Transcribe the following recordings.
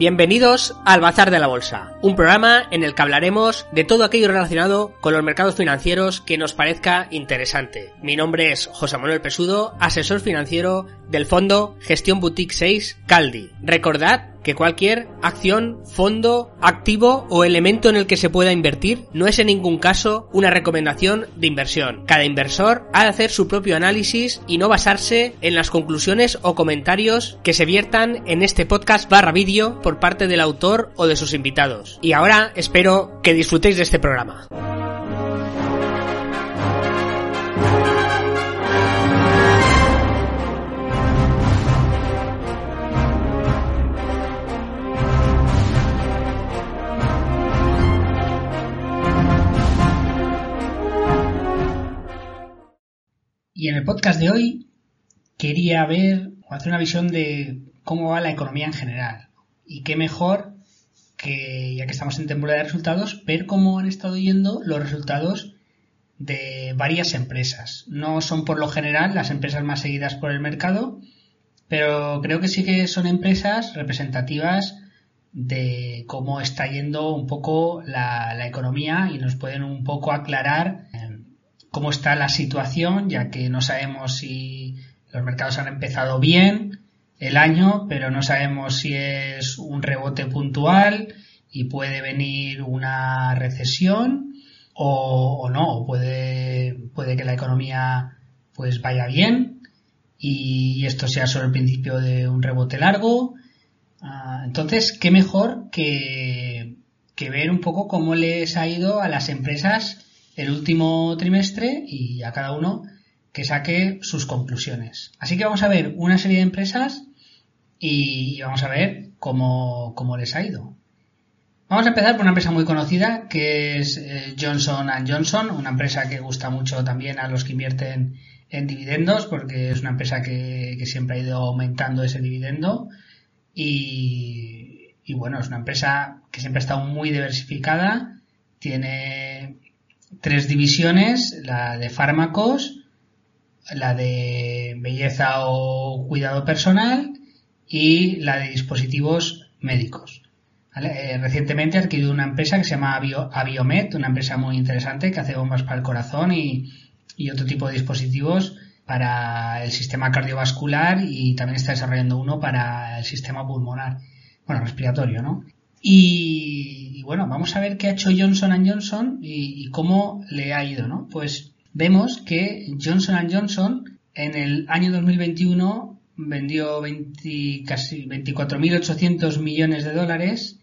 Bienvenidos al Bazar de la Bolsa, un programa en el que hablaremos de todo aquello relacionado con los mercados financieros que nos parezca interesante. Mi nombre es José Manuel Pesudo, asesor financiero del fondo Gestión Boutique 6 Caldi. Recordad que cualquier acción, fondo, activo o elemento en el que se pueda invertir no es en ningún caso una recomendación de inversión. Cada inversor ha de hacer su propio análisis y no basarse en las conclusiones o comentarios que se viertan en este podcast barra vídeo por parte del autor o de sus invitados. Y ahora espero que disfrutéis de este programa. Y en el podcast de hoy quería ver o hacer una visión de cómo va la economía en general. Y qué mejor que, ya que estamos en temporada de resultados, ver cómo han estado yendo los resultados de varias empresas. No son por lo general las empresas más seguidas por el mercado, pero creo que sí que son empresas representativas de cómo está yendo un poco la, la economía y nos pueden un poco aclarar cómo está la situación, ya que no sabemos si los mercados han empezado bien el año, pero no sabemos si es un rebote puntual y puede venir una recesión o, no, puede, puede que la economía pues vaya bien y, esto sea solo el principio de un rebote largo. Ah, entonces, ¿qué mejor que, que ver un poco cómo les ha ido a las empresas el último trimestre y a cada uno que saque sus conclusiones. Así que vamos a ver una serie de empresas y vamos a ver cómo, les ha ido. Vamos a empezar por una empresa muy conocida que es eh, Johnson Johnson, una empresa que gusta mucho también a los que invierten en dividendos porque es una empresa que, siempre ha ido aumentando ese dividendo y, y bueno, es una empresa que siempre ha estado muy diversificada, tiene tres divisiones, la de fármacos, la de belleza o cuidado personal y la de dispositivos médicos. Eh, recientemente ha adquirido una empresa que se llama Abiomed, una empresa muy interesante que hace bombas para el corazón y, y otro tipo de dispositivos para el sistema cardiovascular y también está desarrollando uno para el sistema pulmonar, bueno, respiratorio, ¿no? Bueno, vamos a ver qué ha hecho Johnson Johnson y, y, cómo le ha ido, ¿no? Pues vemos que Johnson Johnson en el año 2021 vendió 20, casi 24.800 millones de dólares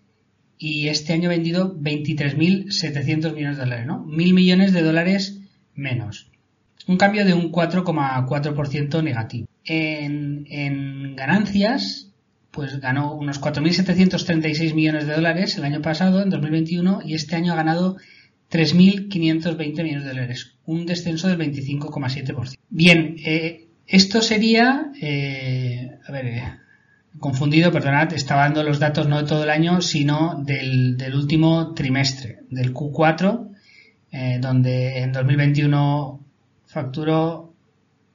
y este año ha vendido 23.700 millones de dólares, ¿no? Mil millones de dólares menos. Un cambio de un 4,4% negativo. En ganancias, pues ganó unos 4.736 millones de dólares el año pasado, en 2021, y este año ha ganado 3.520 millones de dólares, un descenso del 25,7%. Bien, eh, esto sería, eh, a ver, eh, confundido, perdonad, estaba dando los datos no de todo el año, sino del, último trimestre, del Q4, donde en 2021 facturó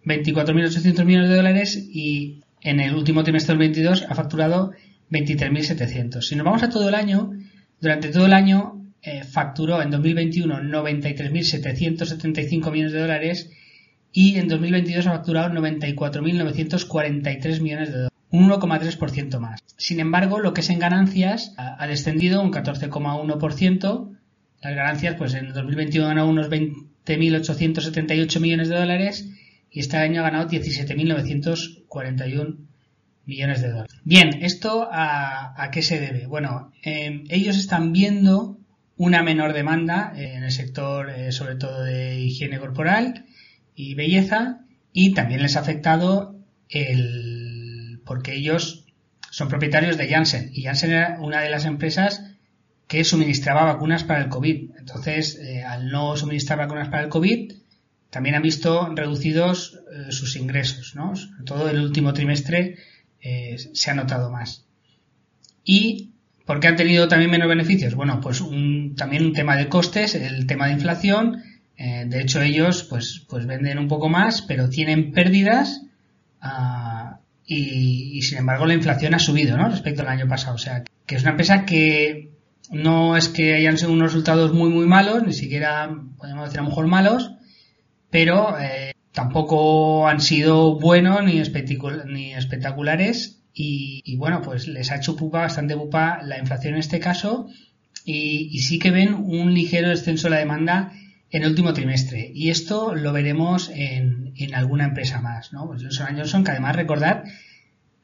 24.800 millones de dólares y en el último trimestre del 22 ha facturado 23.700. Si nos vamos a todo el año, durante todo el año eh, facturó en 2021 93.775 millones de dólares y en 2022 ha facturado 94.943 millones de dólares, un 1,3% más. Sin embargo, lo que es en ganancias ha, descendido un 14,1%. Las ganancias, pues en 2021 ganó unos 20.878 millones de dólares y este año ha ganado 17.941 millones de dólares. Bien, ¿esto a, qué se debe? Bueno, em, ellos están viendo una menor demanda en el sector, eh, sobre todo de higiene corporal y belleza, y también les ha afectado el. porque ellos son propietarios de Janssen, y Janssen era una de las empresas que suministraba vacunas para el COVID. Entonces, eh, al no suministrar vacunas para el COVID, también han visto reducidos eh, sus ingresos, ¿no? todo el último trimestre eh, se ha notado más. ¿Y por qué han tenido también menos beneficios? Bueno, pues también un tema de costes, el tema de inflación. Eh, de hecho, ellos pues, pues venden un poco más, pero tienen pérdidas ah, y, sin embargo la inflación ha subido ¿no? respecto al año pasado. O sea, que es una empresa que no es que hayan sido unos resultados muy muy malos, ni siquiera podemos decir a lo mejor malos, pero eh, tampoco han sido buenos ni, ni espectaculares y, bueno, pues les ha hecho pupa, bastante pupa la inflación en este caso y, sí que ven un ligero descenso de la demanda en el último trimestre. Y esto lo veremos en, alguna empresa más, ¿no? Pues Johnson Johnson, que además recordad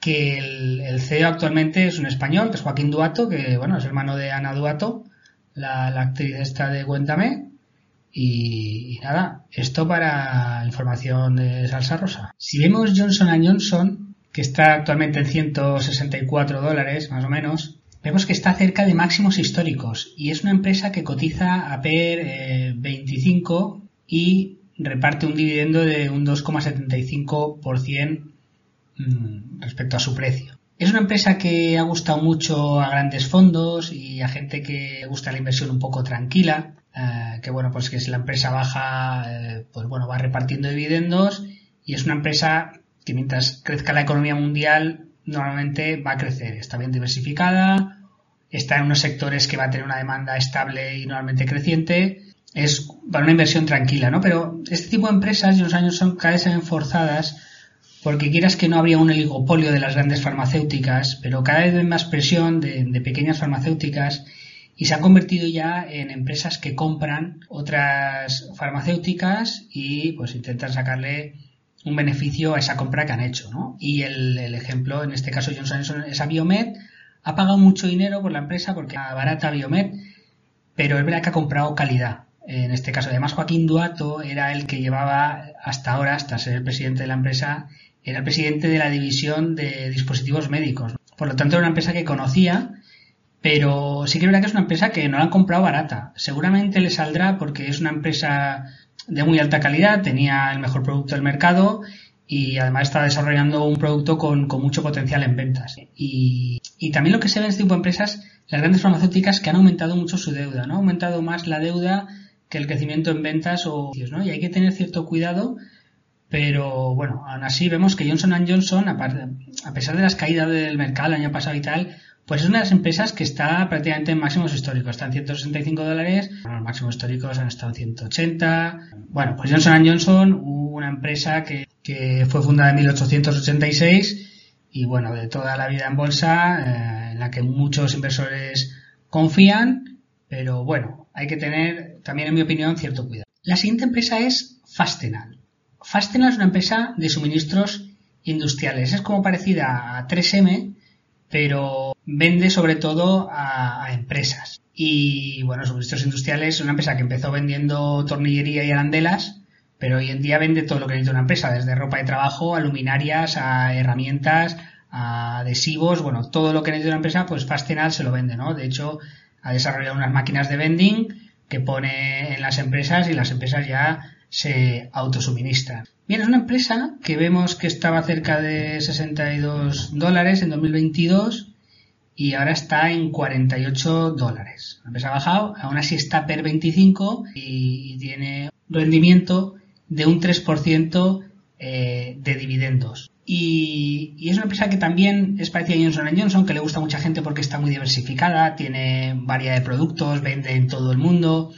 que el, CEO actualmente es un español, que es Joaquín Duato, que bueno, es hermano de Ana Duato, la, actriz esta de Cuéntame. Y, nada, esto para información de Salsa Rosa. Si vemos Johnson Johnson, que está actualmente en 164 dólares, más o menos, vemos que está cerca de máximos históricos y es una empresa que cotiza a PER 25 eh, y reparte un dividendo de un 2,75% mm, respecto a su precio. Es una empresa que ha gustado mucho a grandes fondos y a gente que gusta la inversión un poco tranquila, eh, que bueno, pues que si la empresa baja, eh, pues bueno, va repartiendo dividendos y es una empresa que mientras crezca la economía mundial normalmente va a crecer, está bien diversificada, está en unos sectores que va a tener una demanda estable y normalmente creciente, es para una inversión tranquila, ¿no? Pero este tipo de empresas en los años son cada vez se ven forzadas porque quieras que no habría un oligopolio de las grandes farmacéuticas, pero cada vez hay más presión de, de pequeñas farmacéuticas y se han convertido ya en empresas que compran otras farmacéuticas y pues intentan sacarle un beneficio a esa compra que han hecho, ¿no? Y el, ejemplo, en este caso Johnson Johnson, es a Biomed, ha pagado mucho dinero por la empresa porque barata Biomed, pero es verdad que ha comprado calidad. En este caso, además, Joaquín Duato era el que llevaba hasta ahora, hasta ser el presidente de la empresa, era el presidente de la división de dispositivos médicos. Por lo tanto, era una empresa que conocía, pero sí que es verdad que es una empresa que no la han comprado barata. Seguramente le saldrá porque es una empresa de muy alta calidad, tenía el mejor producto del mercado y además está desarrollando un producto con, mucho potencial en ventas. Y, también lo que se ve en este tipo de empresas, las grandes farmacéuticas que han aumentado mucho su deuda, ¿no? Ha aumentado más la deuda que el crecimiento en ventas o, ¿no? Y hay que tener cierto cuidado, pero bueno, aún así vemos que Johnson Johnson, a pesar de las caídas del mercado el año pasado y tal, pues es una de las empresas que está prácticamente en máximos históricos. Está en 165 dólares. los máximos históricos han estado en 180. Bueno, pues Johnson Johnson, una empresa que, fue fundada en 1886 y bueno, de toda la vida en bolsa, eh, en la que muchos inversores confían, pero bueno, hay que tener también, en mi opinión, cierto cuidado. La siguiente empresa es Fastenal. Fastenal es una empresa de suministros industriales. Es como parecida a 3M, pero vende sobre todo a, empresas. Y bueno, Suministros Industriales es una empresa que empezó vendiendo tornillería y arandelas, pero hoy en día vende todo lo que necesita una empresa, desde ropa de trabajo, a luminarias, a herramientas, a adhesivos, bueno, todo lo que necesita una empresa, pues Fastenal se lo vende, ¿no? De hecho, ha desarrollado unas máquinas de vending que pone en las empresas y las empresas ya se autosuministran. Bien, es una empresa que vemos que estaba cerca de 62 dólares en 2022 y ahora está en 48 dólares. La empresa ha bajado, aún así está per 25 y tiene rendimiento de un 3% eh, de dividendos. Y, y, es una empresa que también es parecida a Johnson Johnson, que le gusta a mucha gente porque está muy diversificada, tiene variedad de productos, vende en todo el mundo.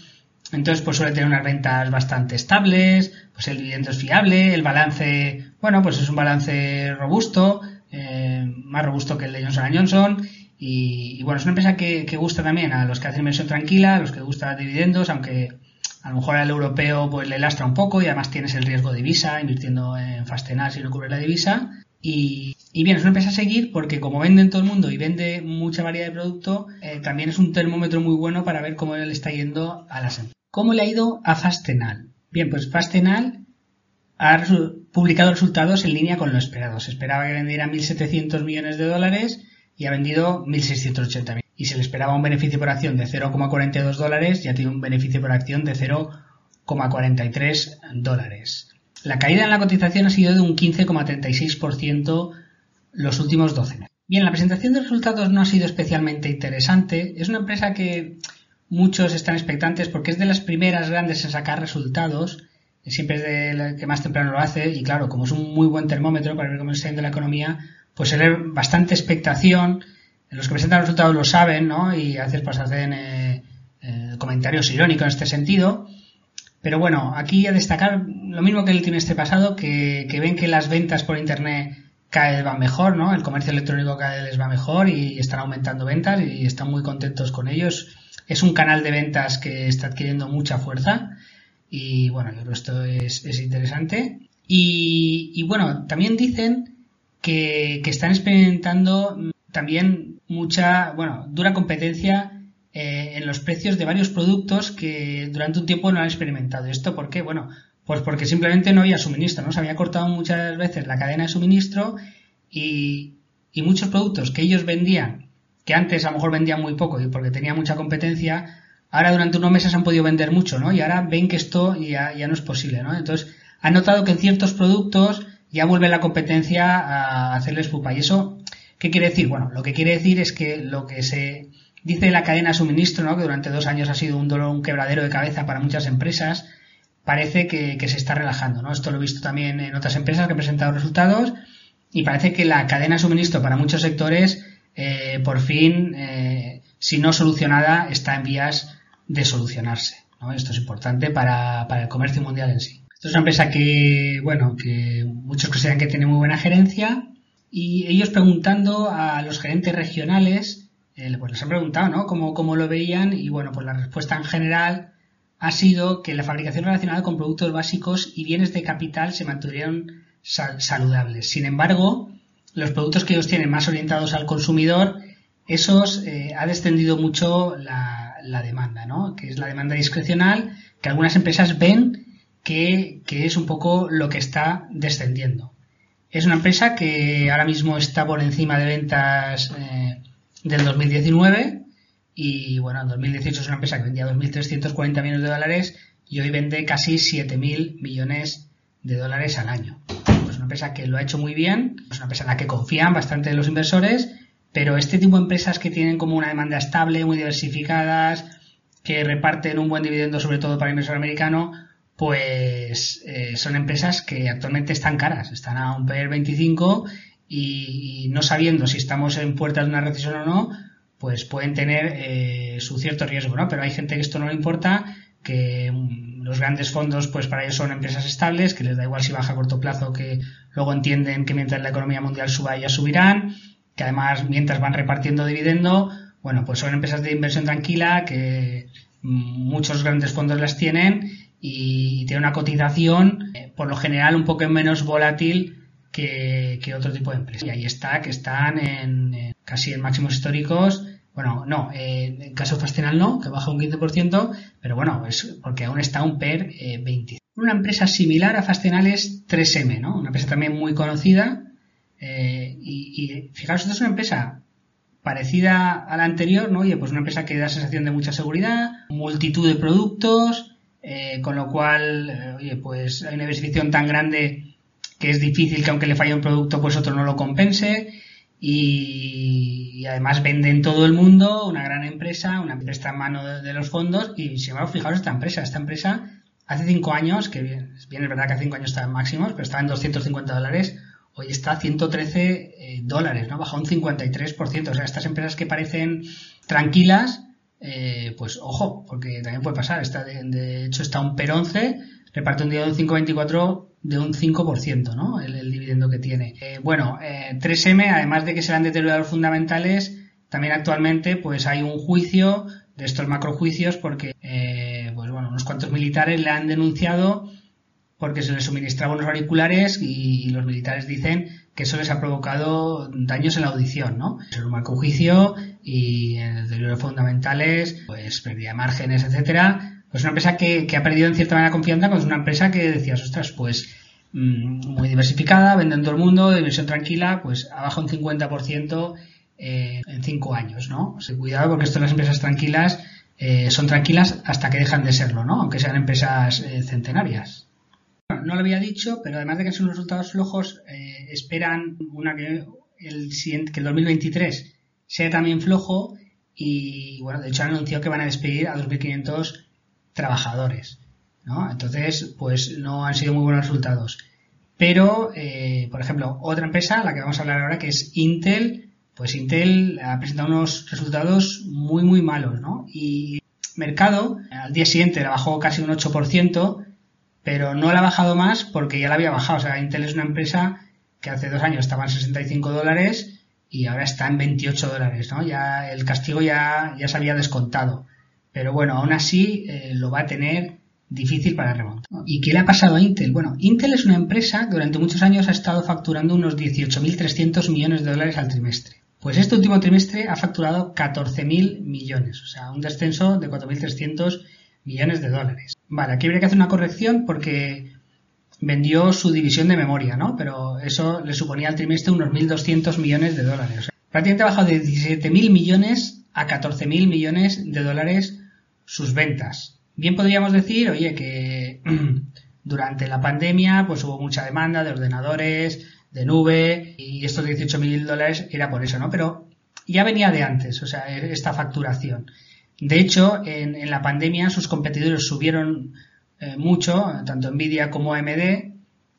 Entonces, pues suele tener unas ventas bastante estables, pues el dividendo es fiable, el balance, bueno, pues es un balance robusto, eh, más robusto que el de Johnson Johnson. Y, bueno, es una empresa que, gusta también a los que hacen inversión tranquila, a los que gustan dividendos, aunque a lo mejor al europeo pues le lastra un poco y además tienes el riesgo de divisa, invirtiendo en Fastenal si no cubre la divisa. Y, bien, es una empresa a seguir porque como vende en todo el mundo y vende mucha variedad de producto, eh, también es un termómetro muy bueno para ver cómo le está yendo a las empresas. ¿Cómo le ha ido a Fastenal? Bien, pues Fastenal ha publicado resultados en línea con lo esperado. Se esperaba que vendiera 1.700 millones de dólares y ha vendido 1.680 millones. Y se le esperaba un beneficio por acción de 0,42 dólares y ha tenido un beneficio por acción de 0,43 dólares. La caída en la cotización ha sido de un 15,36% los últimos 12 meses. Bien, la presentación de resultados no ha sido especialmente interesante. Es una empresa que muchos están expectantes porque es de las primeras grandes en sacar resultados siempre es de que más temprano lo hace y claro, como es un muy buen termómetro para ver cómo está yendo la economía, pues ve bastante expectación. Los que presentan resultados lo saben, ¿no? Y a veces pues hacen eh, eh, comentarios irónicos en este sentido. Pero bueno, aquí a destacar lo mismo que el trimestre pasado, que, que ven que las ventas por internet cada vez van mejor, ¿no? El comercio electrónico cada vez les va mejor y están aumentando ventas y están muy contentos con ellos. Es un canal de ventas que está adquiriendo mucha fuerza y bueno, yo creo que esto es, interesante. Y, bueno, también dicen que, están experimentando también mucha, bueno, dura competencia eh, en los precios de varios productos que durante un tiempo no han experimentado. ¿Esto por qué? Bueno, pues porque simplemente no había suministro, ¿no? Se había cortado muchas veces la cadena de suministro y, y muchos productos que ellos vendían, que antes a lo mejor vendían muy poco y porque tenía mucha competencia, ahora durante unos meses han podido vender mucho, ¿no? Y ahora ven que esto ya, ya no es posible, ¿no? Entonces, han notado que en ciertos productos ya vuelve la competencia a hacerles pupa. ¿Y eso qué quiere decir? Bueno, lo que quiere decir es que lo que se dice la cadena de suministro, ¿no? Que durante dos años ha sido un dolor, un quebradero de cabeza para muchas empresas, parece que, se está relajando, ¿no? Esto lo he visto también en otras empresas que han presentado resultados y parece que la cadena de suministro para muchos sectores, eh, por fin, eh, si no solucionada, está en vías de solucionarse. Esto es importante para, el comercio mundial en sí. Esto es una empresa que, bueno, que muchos consideran que tiene muy buena gerencia y ellos preguntando a los gerentes regionales, eh, pues les han preguntado, ¿no? Cómo, cómo lo veían y, bueno, pues la respuesta en general ha sido que la fabricación relacionada con productos básicos y bienes de capital se mantuvieron saludables. Sin embargo, los productos que ellos tienen más orientados al consumidor, esos eh, ha descendido mucho la, demanda, ¿no? Que es la demanda discrecional, que algunas empresas ven que, es un poco lo que está descendiendo. Es una empresa que ahora mismo está por encima de ventas eh, del 2019 y bueno, en 2018 es una empresa que vendía 2.340 millones de dólares y hoy vende casi 7.000 millones de dólares al año. Empresa que lo ha hecho muy bien, es una empresa en la que confían bastante los inversores pero este tipo de empresas que tienen como una demanda estable, muy diversificadas, que reparten un buen dividendo sobre todo para el inversor americano, pues eh, son empresas que actualmente están caras, están a un PER 25 y, no sabiendo si estamos en puerta de una recesión o no, pues pueden tener eh, su cierto riesgo, ¿no? Pero hay gente que esto no le importa, que mm, los grandes fondos, pues para ellos son empresas estables, que les da igual si baja a corto plazo, que luego entienden que mientras la economía mundial suba, ellas subirán que además mientras van repartiendo dividendo, bueno, pues son empresas de inversión tranquila que muchos grandes fondos las tienen y tiene una cotización eh, por lo general un poco menos volátil que, otro tipo de empresas. Y ahí está, que están en, casi en máximos históricos. Bueno, no, en el caso Fastenal no, que baja un 15%, pero bueno, es porque aún está un PER 20. Eh, una empresa similar a Fastenal es 3M, ¿no? Una empresa también muy conocida, eh, y, fijaros, esto es una empresa parecida a la anterior, ¿no? Oye, pues una empresa que da sensación de mucha seguridad, multitud de productos, eh, con lo cual, eh, oye, pues hay una diversificación tan grande que es difícil que aunque le falle un producto, pues otro no lo compense. Y, además vende en todo el mundo, una gran empresa, una empresa en mano de, los fondos. Y si embargo, fijaros esta empresa, esta empresa hace cinco años, que bien, es verdad que hace cinco años estaba en máximos, pero estaba en 250 dólares, hoy está a 113 eh, dólares, ¿no? Baja un 53%. O sea, estas empresas que parecen tranquilas, eh, pues ojo, porque también puede pasar. Está de, hecho, está un PER 11, reparte un día de un 5,24 de un 5%, ¿no? El, dividendo que tiene. Eh, bueno, 3M, además de que se le han deteriorado los fundamentales, también actualmente pues hay un juicio de estos macrojuicios porque, pues bueno, unos cuantos militares le han denunciado porque se les suministraban unos auriculares y, los militares dicen que eso les ha provocado daños en la audición, ¿no? Es un marco juicio y en el deterioro fundamentales, pues pérdida de márgenes, etcétera. Pues una empresa que, ha perdido en cierta manera confianza, pues una empresa que decías, ostras, pues mm, muy diversificada, vende en todo el mundo, de inversión tranquila, pues ha bajado un 50% eh, en cinco años, ¿no? O cuidado porque esto las empresas tranquilas eh, son tranquilas hasta que dejan de serlo, ¿no? Aunque sean empresas eh, centenarias no lo había dicho, pero además de que son resultados flojos, eh, esperan una que el que el 2023 sea también flojo y bueno, de hecho han anunciado que van a despedir a 2.500 trabajadores. ¿no? Entonces, pues no han sido muy buenos resultados. Pero, eh, por ejemplo, otra empresa, la que vamos a hablar ahora, que es Intel, pues Intel ha presentado unos resultados muy, muy malos, ¿no? Y mercado, al día siguiente la bajó casi un 8%, pero no la ha bajado más porque ya la había bajado. O sea, Intel es una empresa que hace dos años estaba en 65 dólares y ahora está en 28 dólares, ¿no? Ya el castigo ya, ya se había descontado. Pero bueno, aún así eh, lo va a tener difícil para remontar. ¿Y qué le ha pasado a Intel? Bueno, Intel es una empresa que durante muchos años ha estado facturando unos 18.300 millones de dólares al trimestre. Pues este último trimestre ha facturado 14.000 millones, o sea, un descenso de 4.300 millones de dólares. Vale, aquí habría que hacer una corrección porque vendió su división de memoria, ¿no? Pero eso le suponía al trimestre unos 1.200 millones de dólares. O sea, prácticamente ha bajado de 17.000 millones a 14.000 millones de dólares sus ventas. Bien podríamos decir, oye, que durante la pandemia pues hubo mucha demanda de ordenadores, de nube y estos 18.000 dólares era por eso, ¿no? Pero ya venía de antes, o sea, esta facturación. De hecho, en, en la pandemia sus competidores subieron eh, mucho, tanto Nvidia como AMD,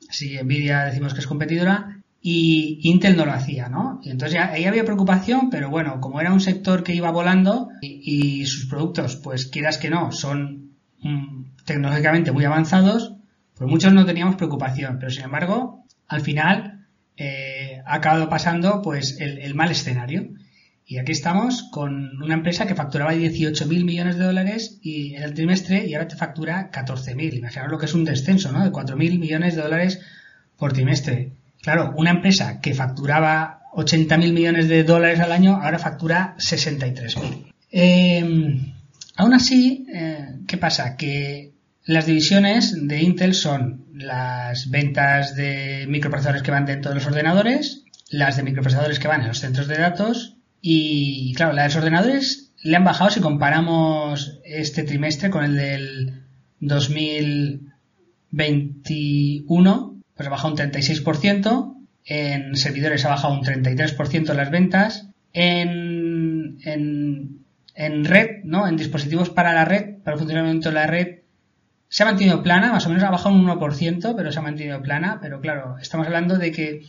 si Nvidia decimos que es competidora, y Intel no lo hacía, ¿no? Y entonces ya, ahí había preocupación, pero bueno, como era un sector que iba volando y, sus productos, pues quieras que no, son mm, tecnológicamente muy avanzados, pues muchos no teníamos preocupación, pero sin embargo, al final eh, ha acabado pasando pues el mal escenario. Y aquí estamos con una empresa que facturaba 18.000 millones de dólares y en el trimestre y ahora te factura 14.000. Imaginaos lo que es un descenso, ¿no? De 4.000 millones de dólares por trimestre. Claro, una empresa que facturaba 80.000 millones de dólares al año ahora factura 63.000. Eh, aún así, eh, ¿qué pasa? Que las divisiones de Intel son las ventas de microprocesadores que van dentro de los ordenadores, las de microprocesadores que van en los centros de datos y claro, la de los ordenadores le han bajado si comparamos este trimestre con el del 2021, pues ha bajado un 36%, en servidores ha bajado un 33% las ventas, en, en, en red, ¿no? En dispositivos para la red, para el funcionamiento de la red, se ha mantenido plana, más o menos ha bajado un 1%, pero se ha mantenido plana, pero claro, estamos hablando de que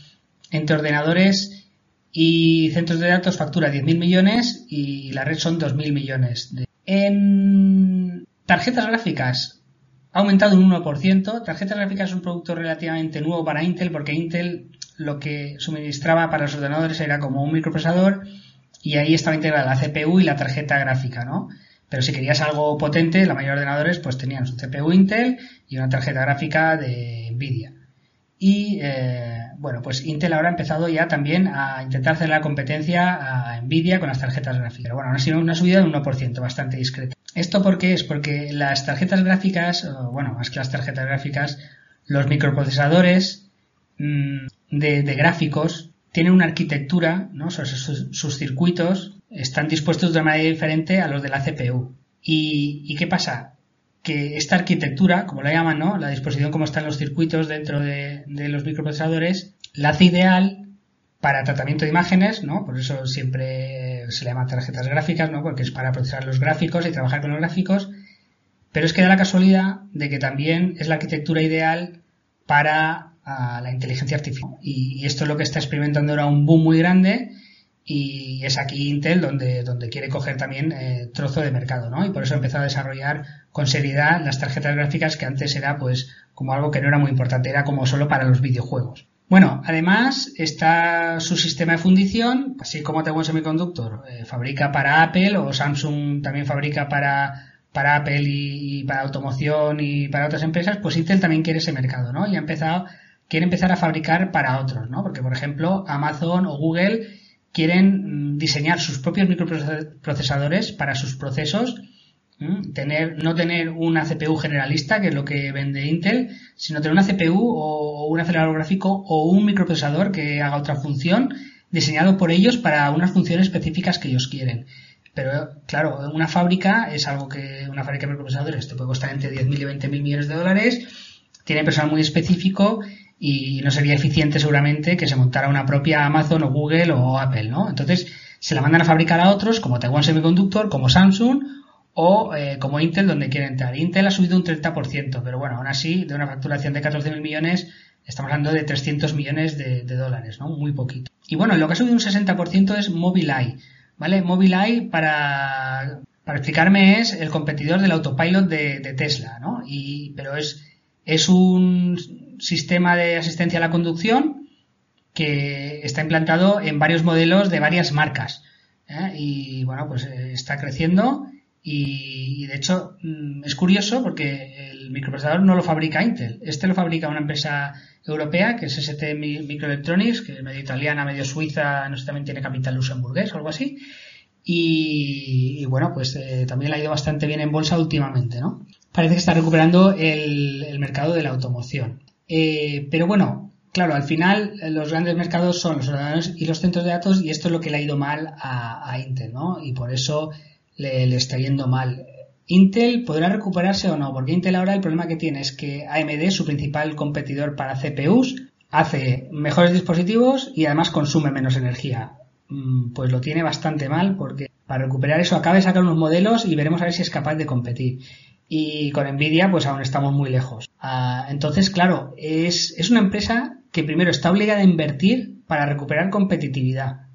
entre ordenadores y centros de datos factura 10.000 millones y la red son 2.000 millones. En tarjetas gráficas ha aumentado un 1%. Tarjetas gráficas es un producto relativamente nuevo para Intel porque Intel lo que suministraba para los ordenadores era como un microprocesador y ahí estaba integrada la CPU y la tarjeta gráfica, ¿no? Pero si querías algo potente, la mayoría de ordenadores pues tenían su CPU Intel y una tarjeta gráfica de Nvidia. Y eh, bueno, pues Intel ahora ha empezado ya también a intentar hacer la competencia a Nvidia con las tarjetas gráficas. Pero bueno, ha sido una subida de un 1%, bastante discreta. ¿Esto por qué es? Porque las tarjetas gráficas, bueno, más que las tarjetas gráficas, los microprocesadores mm, de, gráficos tienen una arquitectura, ¿no? Sus, circuitos están dispuestos de manera diferente a los de la CPU. ¿Y, qué pasa? que esta arquitectura, como la llaman, ¿no? La disposición como están los circuitos dentro de, los microprocesadores, la hace ideal para tratamiento de imágenes, ¿no? Por eso siempre se le llama tarjetas gráficas, ¿no? Porque es para procesar los gráficos y trabajar con los gráficos. Pero es que da la casualidad de que también es la arquitectura ideal para ah, la inteligencia artificial. Y, esto es lo que está experimentando ahora un boom muy grande y es aquí Intel donde, donde quiere coger también eh, trozo de mercado, ¿no? Y por eso ha empezado a desarrollar con seriedad las tarjetas gráficas que antes era pues como algo que no era muy importante, era como solo para los videojuegos. Bueno, además está su sistema de fundición, así como Taiwan Semiconductor eh, fabrica para Apple o Samsung también fabrica para, para Apple y, para automoción y para otras empresas, pues Intel también quiere ese mercado, ¿no? Y ha empezado, quiere empezar a fabricar para otros, ¿no? Porque, por ejemplo, Amazon o Google quieren mm, diseñar sus propios microprocesadores para sus procesos Tener, no tener una CPU generalista, que es lo que vende Intel, sino tener una CPU o un acelerador gráfico o un microprocesador que haga otra función diseñado por ellos para unas funciones específicas que ellos quieren. Pero claro, una fábrica es algo que una fábrica de microprocesadores te puede costar entre 10.000 y 20.000 millones de dólares, tiene personal muy específico y no sería eficiente seguramente que se montara una propia Amazon o Google o Apple, ¿no? Entonces se la mandan a fabricar a otros como Taiwan Semiconductor, como Samsung o eh, como Intel donde quiere entrar. Intel ha subido un 30%, pero bueno, aún así, de una facturación de 14.000 millones, estamos hablando de 300 millones de, dólares, ¿no? Muy poquito. Y bueno, lo que ha subido un 60% es Mobileye, ¿vale? Mobileye, para, para explicarme, es el competidor del autopilot de, Tesla, ¿no? Y, pero es, es un sistema de asistencia a la conducción que está implantado en varios modelos de varias marcas. ¿eh? Y bueno, pues eh, está creciendo y, de hecho mm, es curioso porque el microprocesador no lo fabrica Intel. Este lo fabrica una empresa europea que es ST Microelectronics, que es medio italiana, medio suiza, no sé, también tiene capital luxemburgués o algo así. Y, bueno, pues eh, también le ha ido bastante bien en bolsa últimamente, ¿no? Parece que está recuperando el, mercado de la automoción. Eh, pero bueno, claro, al final los grandes mercados son los ordenadores y los centros de datos y esto es lo que le ha ido mal a, a Intel, ¿no? Y por eso le, está yendo mal. Intel podrá recuperarse o no, porque Intel ahora el problema que tiene es que AMD, su principal competidor para CPUs, hace mejores dispositivos y además consume menos energía. Mm, pues lo tiene bastante mal porque para recuperar eso acaba de sacar unos modelos y veremos a ver si es capaz de competir. Y con Nvidia pues aún estamos muy lejos. Ah, entonces, claro, es, es una empresa que primero está obligada a invertir para recuperar competitividad.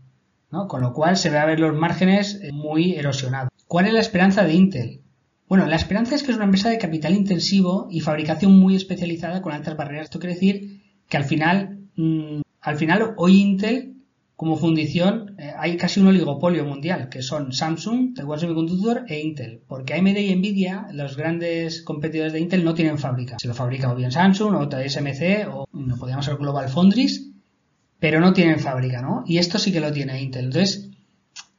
Con lo cual se ve a ver los márgenes eh, muy erosionados. ¿Cuál es la esperanza de Intel? Bueno, la esperanza es que es una empresa de capital intensivo y fabricación muy especializada con altas barreras. Esto quiere decir que al final, mm, al final hoy Intel como fundición eh, hay casi un oligopolio mundial, que son Samsung, Taiwan Semiconductor e Intel, porque AMD y Nvidia, los grandes competidores de Intel, no tienen fábrica. Se lo fabrica o bien Samsung o TSMC o no podríamos ser Global Foundries pero no tienen fábrica, ¿no? Y esto sí que lo tiene Intel. Entonces,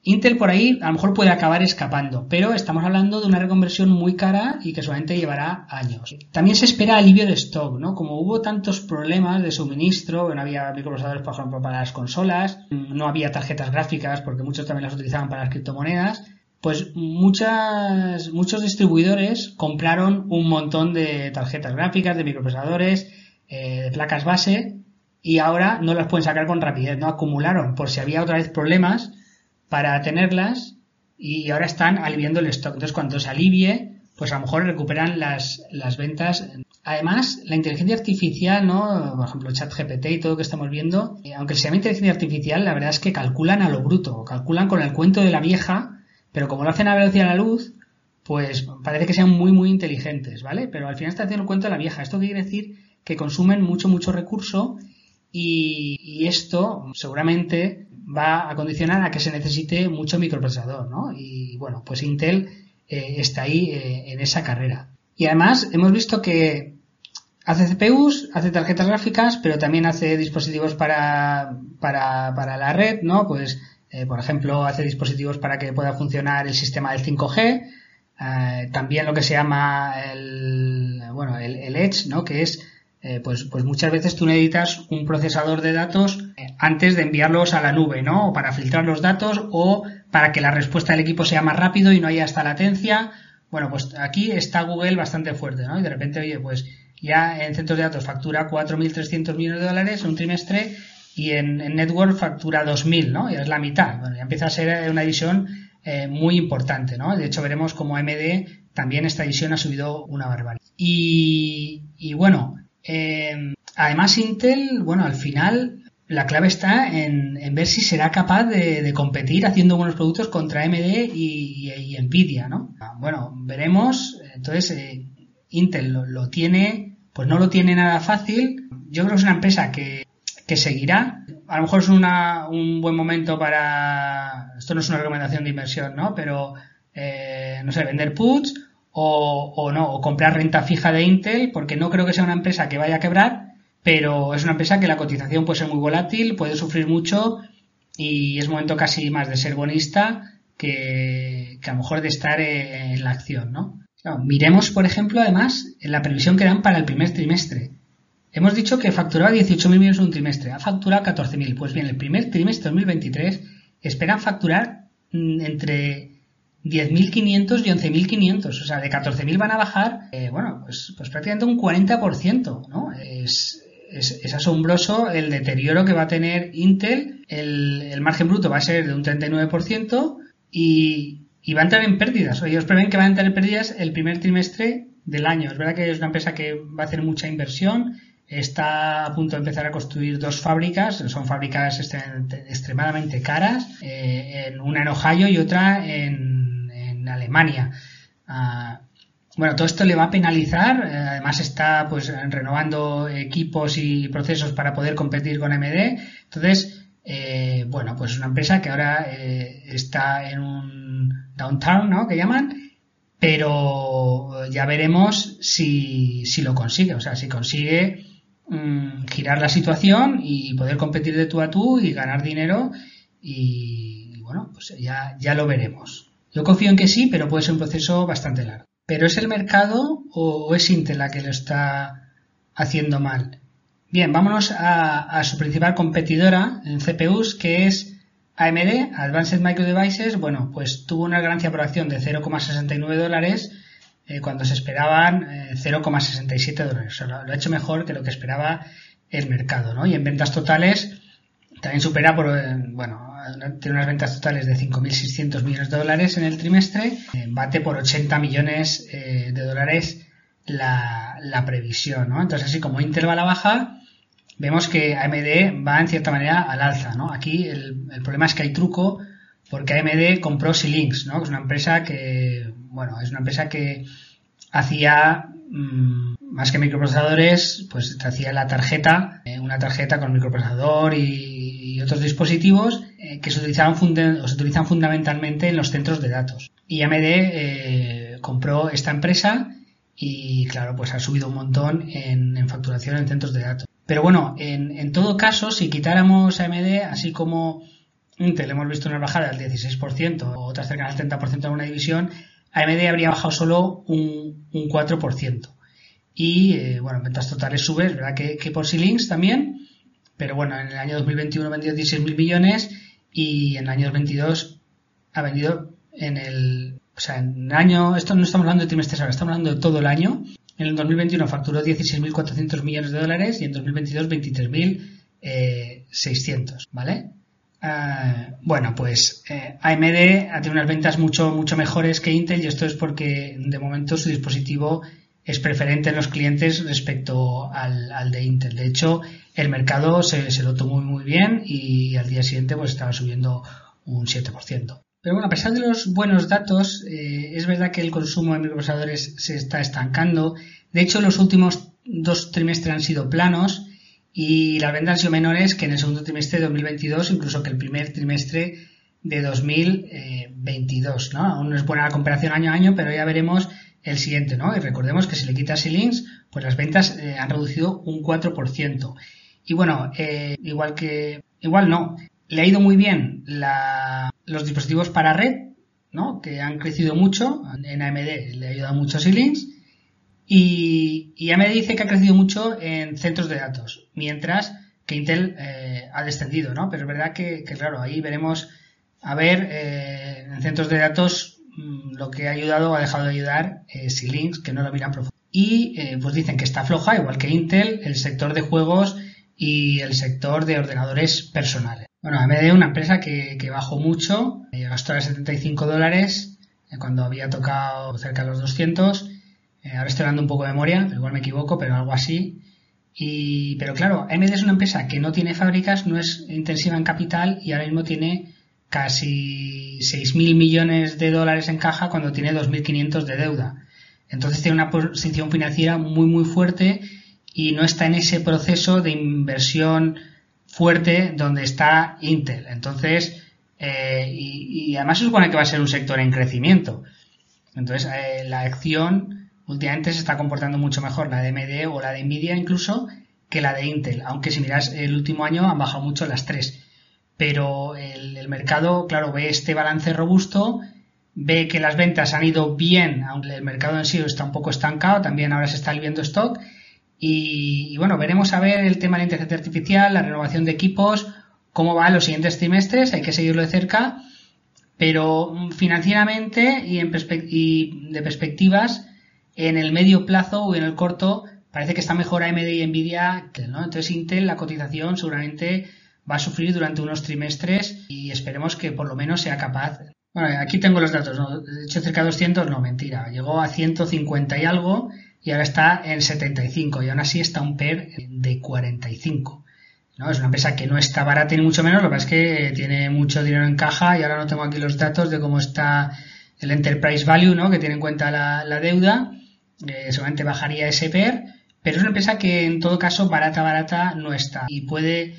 Intel por ahí a lo mejor puede acabar escapando, pero estamos hablando de una reconversión muy cara y que solamente llevará años. También se espera alivio de stock, ¿no? Como hubo tantos problemas de suministro, no había microprocesadores, por ejemplo, para las consolas, no había tarjetas gráficas porque muchos también las utilizaban para las criptomonedas, pues muchas, muchos distribuidores compraron un montón de tarjetas gráficas, de microprocesadores, eh, de placas base y ahora no las pueden sacar con rapidez, no acumularon por si había otra vez problemas para tenerlas y ahora están aliviando el stock. Entonces cuando se alivie, pues a lo mejor recuperan las, las ventas. Además, la inteligencia artificial, ¿no? Por ejemplo, ChatGPT y todo lo que estamos viendo, eh, aunque se llame inteligencia artificial, la verdad es que calculan a lo bruto, calculan con el cuento de la vieja, pero como lo hacen a velocidad de la luz, pues parece que sean muy, muy inteligentes, ¿vale? Pero al final está haciendo el cuento de la vieja. Esto quiere decir que consumen mucho, mucho recurso y, esto seguramente va a condicionar a que se necesite mucho microprocesador, ¿no? Y bueno, pues Intel eh, está ahí eh, en esa carrera. Y además hemos visto que hace CPUs, hace tarjetas gráficas, pero también hace dispositivos para, para, para la red, ¿no? Pues, eh, por ejemplo, hace dispositivos para que pueda funcionar el sistema del 5G, también lo que se llama el, bueno, el, el Edge, ¿no? Que es eh, pues, pues muchas veces tú necesitas un procesador de datos eh, antes de enviarlos a la nube, ¿no? O para filtrar los datos o para que la respuesta del equipo sea más rápido y no haya esta latencia. Bueno, pues aquí está Google bastante fuerte, ¿no? Y de repente, oye, pues ya en centros de datos factura 4.300 millones de dólares en un trimestre y en, Network factura 2.000, ¿no? Ya es la mitad. Bueno, ya empieza a ser una división eh, muy importante, ¿no? De hecho, veremos como AMD también esta división ha subido una barbaridad. Y bueno, eh, además, Intel, bueno, al final la clave está en, ver si será capaz de, competir haciendo buenos productos contra AMD y, Nvidia, ¿no? Bueno, veremos. Entonces, eh, Intel lo, tiene, pues no lo tiene nada fácil. Yo creo que es una empresa que, seguirá. A lo mejor es un buen momento para. Esto no es una recomendación de inversión, ¿no? Pero, eh, no sé, vender puts o, no, o comprar renta fija de Intel, porque no creo que sea una empresa que vaya a quebrar, pero es una empresa que la cotización puede ser muy volátil, puede sufrir mucho y es momento casi más de ser bonista que, a lo mejor de estar en la acción, ¿no? miremos, por ejemplo, además, la previsión que dan para el primer trimestre. Hemos dicho que facturaba 18.000 millones en un trimestre, ha facturado 14.000. Pues bien, el primer trimestre 2023 esperan facturar mm, entre 10.500 y 11.500, o sea, de 14.000 van a bajar, eh, bueno, pues, pues prácticamente un 40%, ¿no? Es, es, asombroso el deterioro que va a tener Intel, el, margen bruto va a ser de un 39% y, y va a entrar en pérdidas. Ellos prevén que va a entrar en pérdidas el primer trimestre del año. Es verdad que es una empresa que va a hacer mucha inversión, está a punto de empezar a construir dos fábricas, son fábricas extremadamente caras, eh, una en Ohio y otra en, en Alemania. Ah, bueno, todo esto le va a penalizar, eh, además está pues renovando equipos y procesos para poder competir con AMD. Entonces, eh, bueno, pues es una empresa que ahora eh, está en un downtown, ¿no? Que llaman, pero ya veremos si, lo consigue, o sea, si consigue mm, girar la situación y poder competir de tú a tú y ganar dinero y, bueno, pues ya lo veremos. Yo confío en que sí, pero puede ser un proceso bastante largo. ¿Pero es el mercado o es Intel la que lo está haciendo mal? Bien, vámonos a, su principal competidora en CPUs, que es AMD, Advanced Micro Devices. Bueno, pues tuvo una ganancia por acción de 0,69 dólares eh, cuando se esperaban 0,67 eh, dólares. lo, ha hecho mejor que lo que esperaba el mercado, ¿no? Y en ventas totales también supera por, eh, bueno, tiene unas ventas totales de 5.600 millones de dólares en el trimestre, bate por 80 millones de dólares la, previsión, ¿no? Entonces, así como Intel a la baja, vemos que AMD va en cierta manera al alza, ¿no? Aquí el, problema es que hay truco porque AMD compró Xilinx, ¿no? Que es una empresa que, bueno, es una empresa que hacía mm, más que microprocesadores, pues hacía la tarjeta, eh, una tarjeta con microprocesador y, otros dispositivos eh, que se, utilizaban se utilizan fundamentalmente en los centros de datos. Y AMD eh, compró esta empresa y claro, pues ha subido un montón en, facturación en centros de datos. Pero bueno, en, todo caso, si quitáramos AMD, así como Intel hemos visto una bajada del 16% o otras cercanas al 30% en una división, AMD habría bajado solo un, 4%. Y eh, bueno, en ventas totales sube, verdad que, por Xilinx también, pero bueno, en el año 2021 ha vendido 16.000 millones y en el año 2022 ha vendido en el o sea, en año, esto no estamos hablando de trimestres ahora, estamos hablando de todo el año. En el 2021 facturó 16.400 millones de dólares y en 2022 23.600, ¿vale? Ah, bueno, pues eh, AMD ha tenido unas ventas mucho, mucho mejores que Intel y esto es porque de momento su dispositivo es preferente en los clientes respecto al, de Intel. De hecho, el mercado se, lo tomó muy, bien y al día siguiente pues estaba subiendo un 7%. Pero bueno, a pesar de los buenos datos, eh, es verdad que el consumo de microprocesadores se está estancando. De hecho, los últimos dos trimestres han sido planos y las ventas han sido menores que en el segundo trimestre de 2022, incluso que el primer trimestre de 2022, ¿no? Aún no es buena la comparación año a año, pero ya veremos el siguiente, ¿no? Y recordemos que si le quitas links, pues las ventas eh, han reducido un 4%. Y bueno, eh, igual que, igual no, le ha ido muy bien los dispositivos para red, ¿no? que han crecido mucho. En AMD le ha ayudado mucho Xilinx. Y, y AMD dice que ha crecido mucho en centros de datos, mientras que Intel eh, ha descendido, ¿no? Pero es verdad que, claro, ahí veremos a ver eh, en centros de datos mm, lo que ha ayudado o ha dejado de ayudar eh, Xilinx, que no lo miran profundo. Y eh, pues dicen que está floja, igual que Intel, el sector de juegos y el sector de ordenadores personales. Bueno, AMD es una empresa que, bajó mucho, gastó a 75 dólares eh, cuando había tocado cerca de los 200. Eh, ahora estoy dando un poco de memoria, igual me equivoco, pero algo así. Y, pero claro, AMD es una empresa que no tiene fábricas, no es intensiva en capital y ahora mismo tiene casi 6.000 millones de dólares en caja cuando tiene 2.500 de deuda. Entonces tiene una posición financiera muy muy fuerte y no está en ese proceso de inversión fuerte donde está Intel. Entonces, eh, y, además se supone que va a ser un sector en crecimiento. Entonces, eh, la acción últimamente se está comportando mucho mejor, la de AMD o la de Nvidia incluso, que la de Intel. Aunque si miras el último año han bajado mucho las tres. Pero el, mercado, claro, ve este balance robusto, ve que las ventas han ido bien, aunque el mercado en sí está un poco estancado, también ahora se está viendo stock y, bueno, veremos a ver el tema de la inteligencia artificial, la renovación de equipos, cómo va en los siguientes trimestres, hay que seguirlo de cerca, pero financieramente y, en y de perspectivas, en el medio plazo o en el corto, parece que está mejor AMD y Nvidia, ¿no? Entonces Intel, la cotización seguramente va a sufrir durante unos trimestres y esperemos que por lo menos sea capaz Bueno, aquí tengo los datos, ¿no? De hecho, cerca de 200, no, mentira. Llegó a 150 y algo y ahora está en 75 y aún así está un PER de 45. ¿no? Es una empresa que no está barata ni mucho menos, lo que pasa es que tiene mucho dinero en caja y ahora no tengo aquí los datos de cómo está el enterprise value, ¿no? Que tiene en cuenta la, deuda. Eh, seguramente bajaría ese PER, pero es una empresa que en todo caso barata, barata no está y puede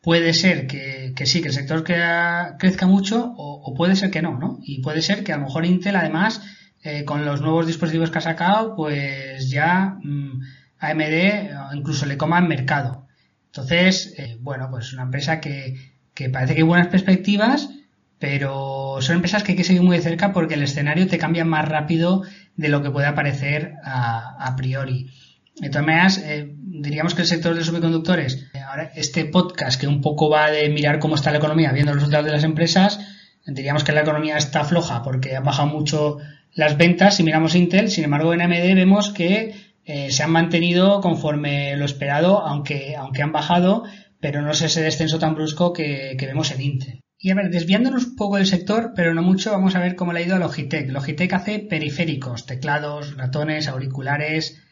puede ser que, sí, que el sector crezca mucho o, puede ser que no, ¿no? Y puede ser que a lo mejor Intel además eh, con los nuevos dispositivos que ha sacado pues ya mm, AMD incluso le coma en mercado. Entonces, eh, bueno, pues es una empresa que, que parece que hay buenas perspectivas, pero son empresas que hay que seguir muy de cerca porque el escenario te cambia más rápido de lo que puede parecer a, priori. De todas maneras, eh, diríamos que el sector de semiconductores, eh, ahora este podcast que un poco va de mirar cómo está la economía viendo los resultados de las empresas, diríamos que la economía está floja porque han bajado mucho las ventas si miramos Intel, sin embargo en AMD vemos que eh, se han mantenido conforme lo esperado, aunque, aunque han bajado, pero no es ese descenso tan brusco que, que vemos en Intel. Y a ver, desviándonos un poco del sector, pero no mucho, vamos a ver cómo le ha ido a Logitech. Logitech hace periféricos, teclados, ratones, auriculares,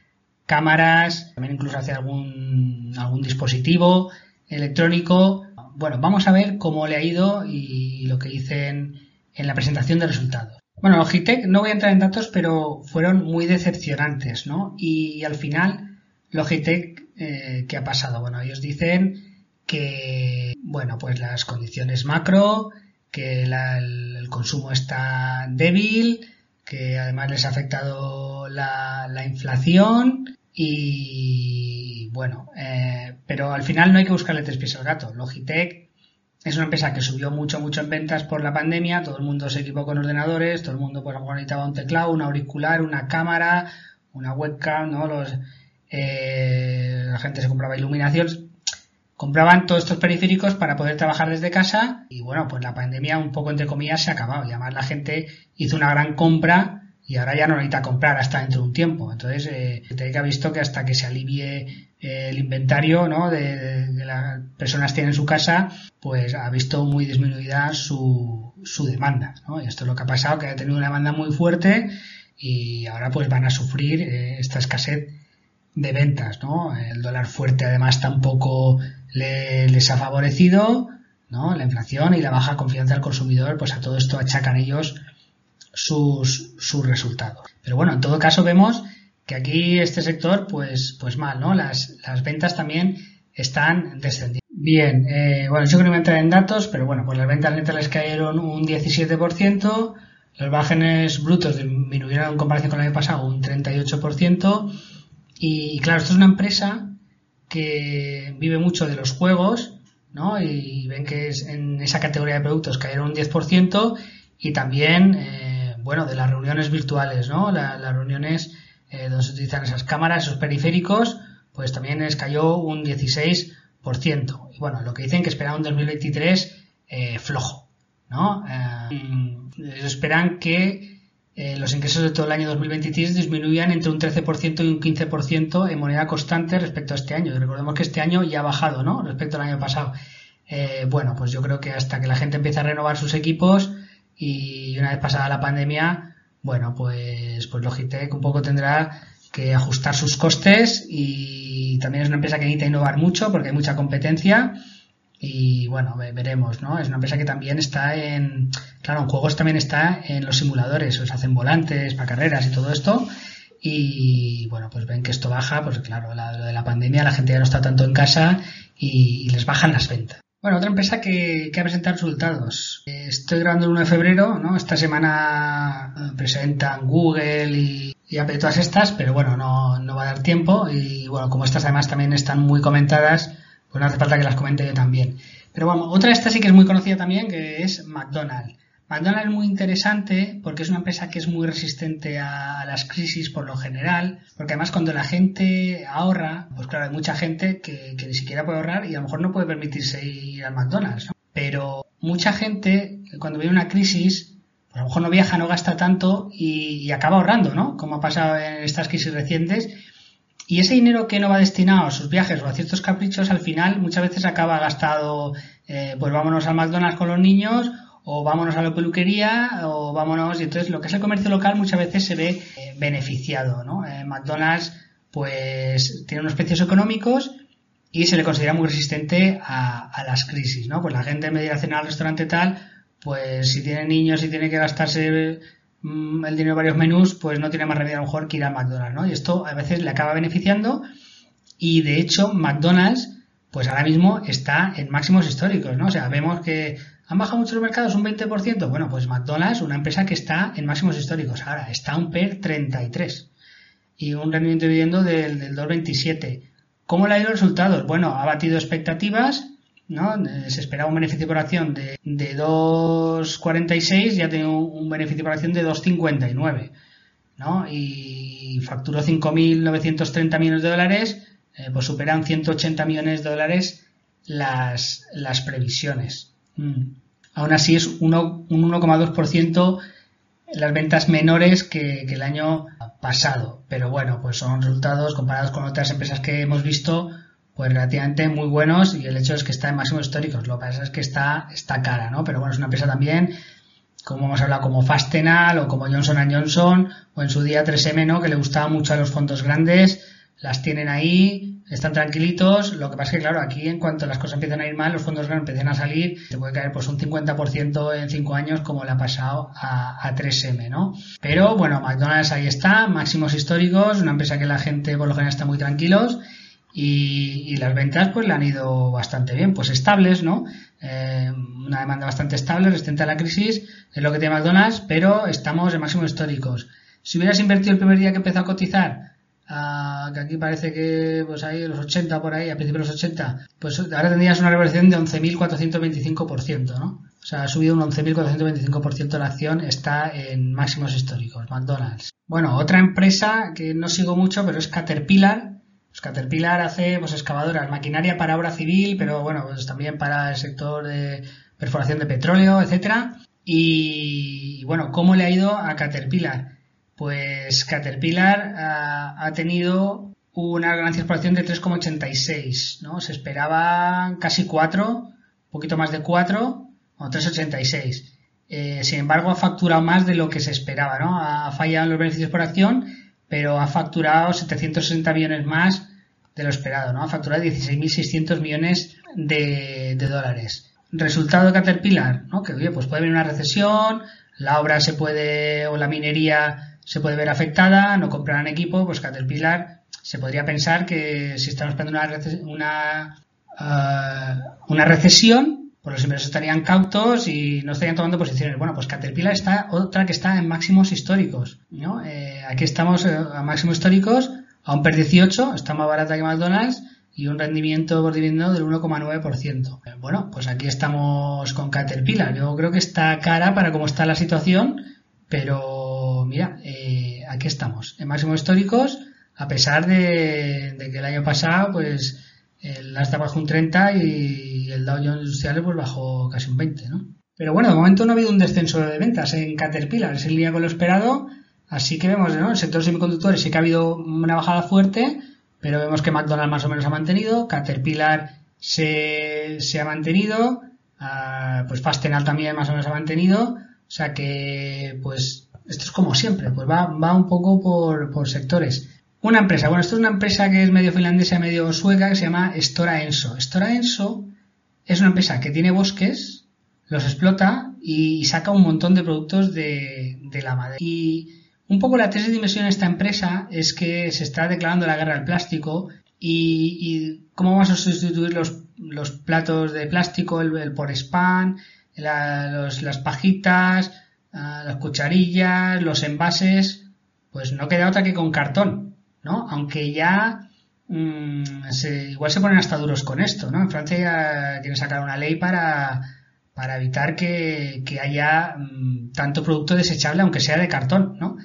cámaras, también incluso hace algún, algún dispositivo electrónico. Bueno, vamos a ver cómo le ha ido y lo que dicen en la presentación de resultados. Bueno, Logitech, no voy a entrar en datos, pero fueron muy decepcionantes, ¿no? Y, al final, Logitech, eh, ¿qué ha pasado? Bueno, ellos dicen que, bueno, pues las condiciones macro, que el, consumo está débil, que además les ha afectado la, inflación y bueno, eh, pero al final no hay que buscarle tres pies al gato. Logitech es una empresa que subió mucho, mucho en ventas por la pandemia, todo el mundo se equipó con ordenadores, todo el mundo pues, necesitaba un teclado, un auricular, una cámara, una webcam, ¿no? Los, eh, la gente se compraba iluminación, compraban todos estos periféricos para poder trabajar desde casa y bueno, pues la pandemia un poco entre comillas se ha acabado y además la gente hizo una gran compra y ahora ya no necesita comprar hasta dentro de un tiempo. Entonces, eh, ha visto que hasta que se alivie eh, el inventario ¿no? de, las personas tienen en su casa, pues ha visto muy disminuida su, su demanda. ¿no? Y esto es lo que ha pasado, que ha tenido una demanda muy fuerte y ahora pues van a sufrir eh, esta escasez de ventas. ¿no? El dólar fuerte además tampoco les ha favorecido, ¿no? La inflación y la baja confianza del consumidor, pues a todo esto achacan ellos sus, resultados. Pero bueno, en todo caso vemos que aquí este sector, pues, pues mal, ¿no? Las, ventas también están descendiendo. Bien, eh, bueno, yo creo que no voy a entrar en datos, pero bueno, pues las ventas netas les cayeron un 17%, los márgenes brutos disminuyeron en comparación con el año pasado un 38%, y claro, esto es una empresa que vive mucho de los juegos, ¿no? Y ven que en esa categoría de productos cayeron un 10% y también, eh, bueno, de las reuniones virtuales, ¿no? las reuniones eh, donde se utilizan esas cámaras, esos periféricos, pues también les cayó un 16%. Y bueno, lo que dicen que esperan un 2023 eh, flojo, ¿no? esperan que eh, los ingresos de todo el año 2023 disminuían entre un 13% y un 15% en moneda constante respecto a este año. recordemos que este año ya ha bajado, ¿no? Respecto al año pasado. Eh, bueno, pues yo creo que hasta que la gente empiece a renovar sus equipos y una vez pasada la pandemia, bueno, pues, pues Logitech un poco tendrá que ajustar sus costes y también es una empresa que necesita innovar mucho porque hay mucha competencia y bueno, veremos, ¿no? Es una empresa que también está en, claro, en juegos también está en los simuladores, o sea, hacen volantes para carreras y todo esto. Y bueno, pues ven que esto baja, pues claro, lo de la pandemia, la gente ya no está tanto en casa y, les bajan las ventas. Bueno, otra empresa que, que ha presentado resultados. Estoy grabando el 1 de febrero, ¿no? Esta semana eh, presentan Google y, y todas estas, pero bueno, no, no va a dar tiempo. Y bueno, como estas además también están muy comentadas, pues no hace falta que las comente yo también. Pero bueno, otra esta sí que es muy conocida también, que es McDonald's. McDonald's es muy interesante porque es una empresa que es muy resistente a las crisis por lo general, porque además cuando la gente ahorra, pues claro, hay mucha gente que, ni siquiera puede ahorrar y a lo mejor no puede permitirse ir al McDonald's. Pero mucha gente, cuando viene una crisis, pues a lo mejor no viaja, no gasta tanto y, y acaba ahorrando, ¿no? Como ha pasado en estas crisis recientes y ese dinero que no va destinado a sus viajes o a ciertos caprichos, al final muchas veces acaba gastado, eh, pues vámonos al McDonald's con los niños o vámonos a la peluquería, o vámonos. Y entonces lo que es el comercio local muchas veces se ve eh, beneficiado, ¿no? Eh, McDonald's, pues, tiene unos precios económicos y se le considera muy resistente a, las crisis, ¿no? Pues la gente en vez de cenar al restaurante tal, pues si tiene niños y tiene que gastarse mm, el dinero en varios menús, pues no tiene más remedio a lo mejor que ir a McDonald's, ¿no? Y esto a veces le acaba beneficiando y de hecho McDonald's pues ahora mismo está en máximos históricos, ¿no? O sea, vemos que han bajado mucho los mercados un 20%. Bueno, pues McDonald's, una empresa que está en máximos históricos. Ahora, está un PER 33 y un rendimiento dividendo del, del 2,27. ¿Cómo le ha ido los resultados? Bueno, ha batido expectativas, ¿no? Eh, se esperaba un beneficio por acción de, de 2,46 y ha tenido un beneficio por acción de 2,59, ¿no? Y facturó 5.930 millones de dólares eh, pues superan 180 millones de dólares las, las previsiones. Mm. Aún así es un 1,2% las ventas menores que, el año pasado. Pero bueno, pues son resultados comparados con otras empresas que hemos visto, pues relativamente muy buenos y el hecho es que está en máximos históricos. Lo que pasa es que está, está cara, ¿no? Pero bueno, es una empresa también, como hemos hablado, como Fastenal o como Johnson Johnson o en su día 3M, ¿no? Que le gustaba mucho a los fondos grandes las tienen ahí, están tranquilitos. Lo que pasa es que, claro, aquí en cuanto las cosas empiezan a ir mal, los fondos empiezan a salir, se puede caer pues un 50% en 5 años como le ha pasado a, 3M, ¿no? Pero bueno, McDonald's ahí está, máximos históricos, una empresa que la gente por lo general está muy tranquilos. Y, las ventas pues le han ido bastante bien, pues estables, ¿no? Eh, una demanda bastante estable, resistente a la crisis, es lo que tiene McDonald's, pero estamos en máximos históricos. Si hubieras invertido el primer día que empezó a cotizar, que aquí parece que pues ahí los 80 por ahí, a principios de los 80, pues ahora tendrías una reversión de 11.425%, ¿no? O sea, ha subido un 11.425% la acción, está en máximos históricos, McDonald's. Bueno, otra empresa que no sigo mucho, pero es Caterpillar. Pues Caterpillar hace pues excavadoras, maquinaria para obra civil, pero bueno, pues también para el sector de perforación de petróleo, etcétera. Y bueno, ¿cómo le ha ido a Caterpillar? Pues Caterpillar ha, tenido una ganancia por acción de 3,86, ¿no? Se esperaba casi 4, un poquito más de 4, o 3,86. Eh, sin embargo, ha facturado más de lo que se esperaba, ¿no? Ha fallado en los beneficios por acción, pero ha facturado 760 millones más de lo esperado, ¿no? Ha facturado 16.600 millones de, de, dólares. Resultado de Caterpillar, ¿no? Que, oye, pues puede haber una recesión, la obra se puede, o la minería se puede ver afectada, no comprarán equipo, pues Caterpillar se podría pensar que si estamos esperando una, una, uh, una recesión, pues los inversores estarían cautos y no estarían tomando posiciones. Bueno, pues Caterpillar está otra que está en máximos históricos. ¿no? Eh, aquí estamos eh, a máximos históricos, a un PER 18, está más barata que McDonald's y un rendimiento por dividendo del 1,9%. Eh, bueno, pues aquí estamos con Caterpillar. Yo creo que está cara para cómo está la situación, pero mira, eh, aquí estamos, en máximos históricos, a pesar de, que el año pasado, pues, el Nasdaq bajó un 30 y el Dow Jones Industriales pues bajó casi un 20, ¿no? Pero bueno, de momento no ha habido un descenso de ventas en Caterpillar, es en línea con lo esperado, así que vemos, ¿no? El sector semiconductores sí que ha habido una bajada fuerte, pero vemos que McDonald's más o menos ha mantenido, Caterpillar se, ha mantenido, uh, pues Fastenal también más o menos ha mantenido, o sea que, pues, esto es como siempre, pues va, va un poco por, sectores. Una empresa, bueno, esto es una empresa que es medio finlandesa, medio sueca, que se llama Stora Enso. Stora Enso es una empresa que tiene bosques, los explota y, saca un montón de productos de, la madera. Y un poco la tesis de inversión de esta empresa es que se está declarando la guerra al plástico y, cómo vamos a sustituir los, los platos de plástico, el, por spam, las pajitas, las cucharillas, los envases, pues no queda otra que con cartón, ¿no? Aunque ya mm, igual se ponen hasta duros con esto, ¿no? En Francia quieren sacar una ley para, para evitar que, haya mm, tanto producto desechable, aunque sea de cartón, ¿no?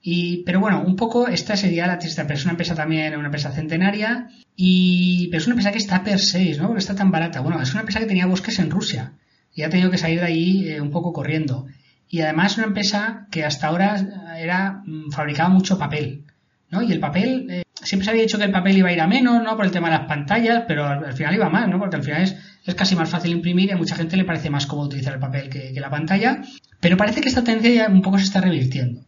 Y, pero bueno, un poco esta sería la triste, pero es una empresa también, una empresa centenaria, y, pero es una empresa que está per 6, ¿no? Porque está tan barata. Bueno, es una empresa que tenía bosques en Rusia y ha tenido que salir de ahí eh, un poco corriendo y además una empresa que hasta ahora era mm, fabricaba mucho papel, ¿no? Y el papel, eh, siempre se había dicho que el papel iba a ir a menos, ¿no? Por el tema de las pantallas, pero al, final iba más, ¿no? Porque al final es es casi más fácil imprimir y a mucha gente le parece más cómodo utilizar el papel que, la pantalla, pero parece que esta tendencia ya un poco se está revirtiendo.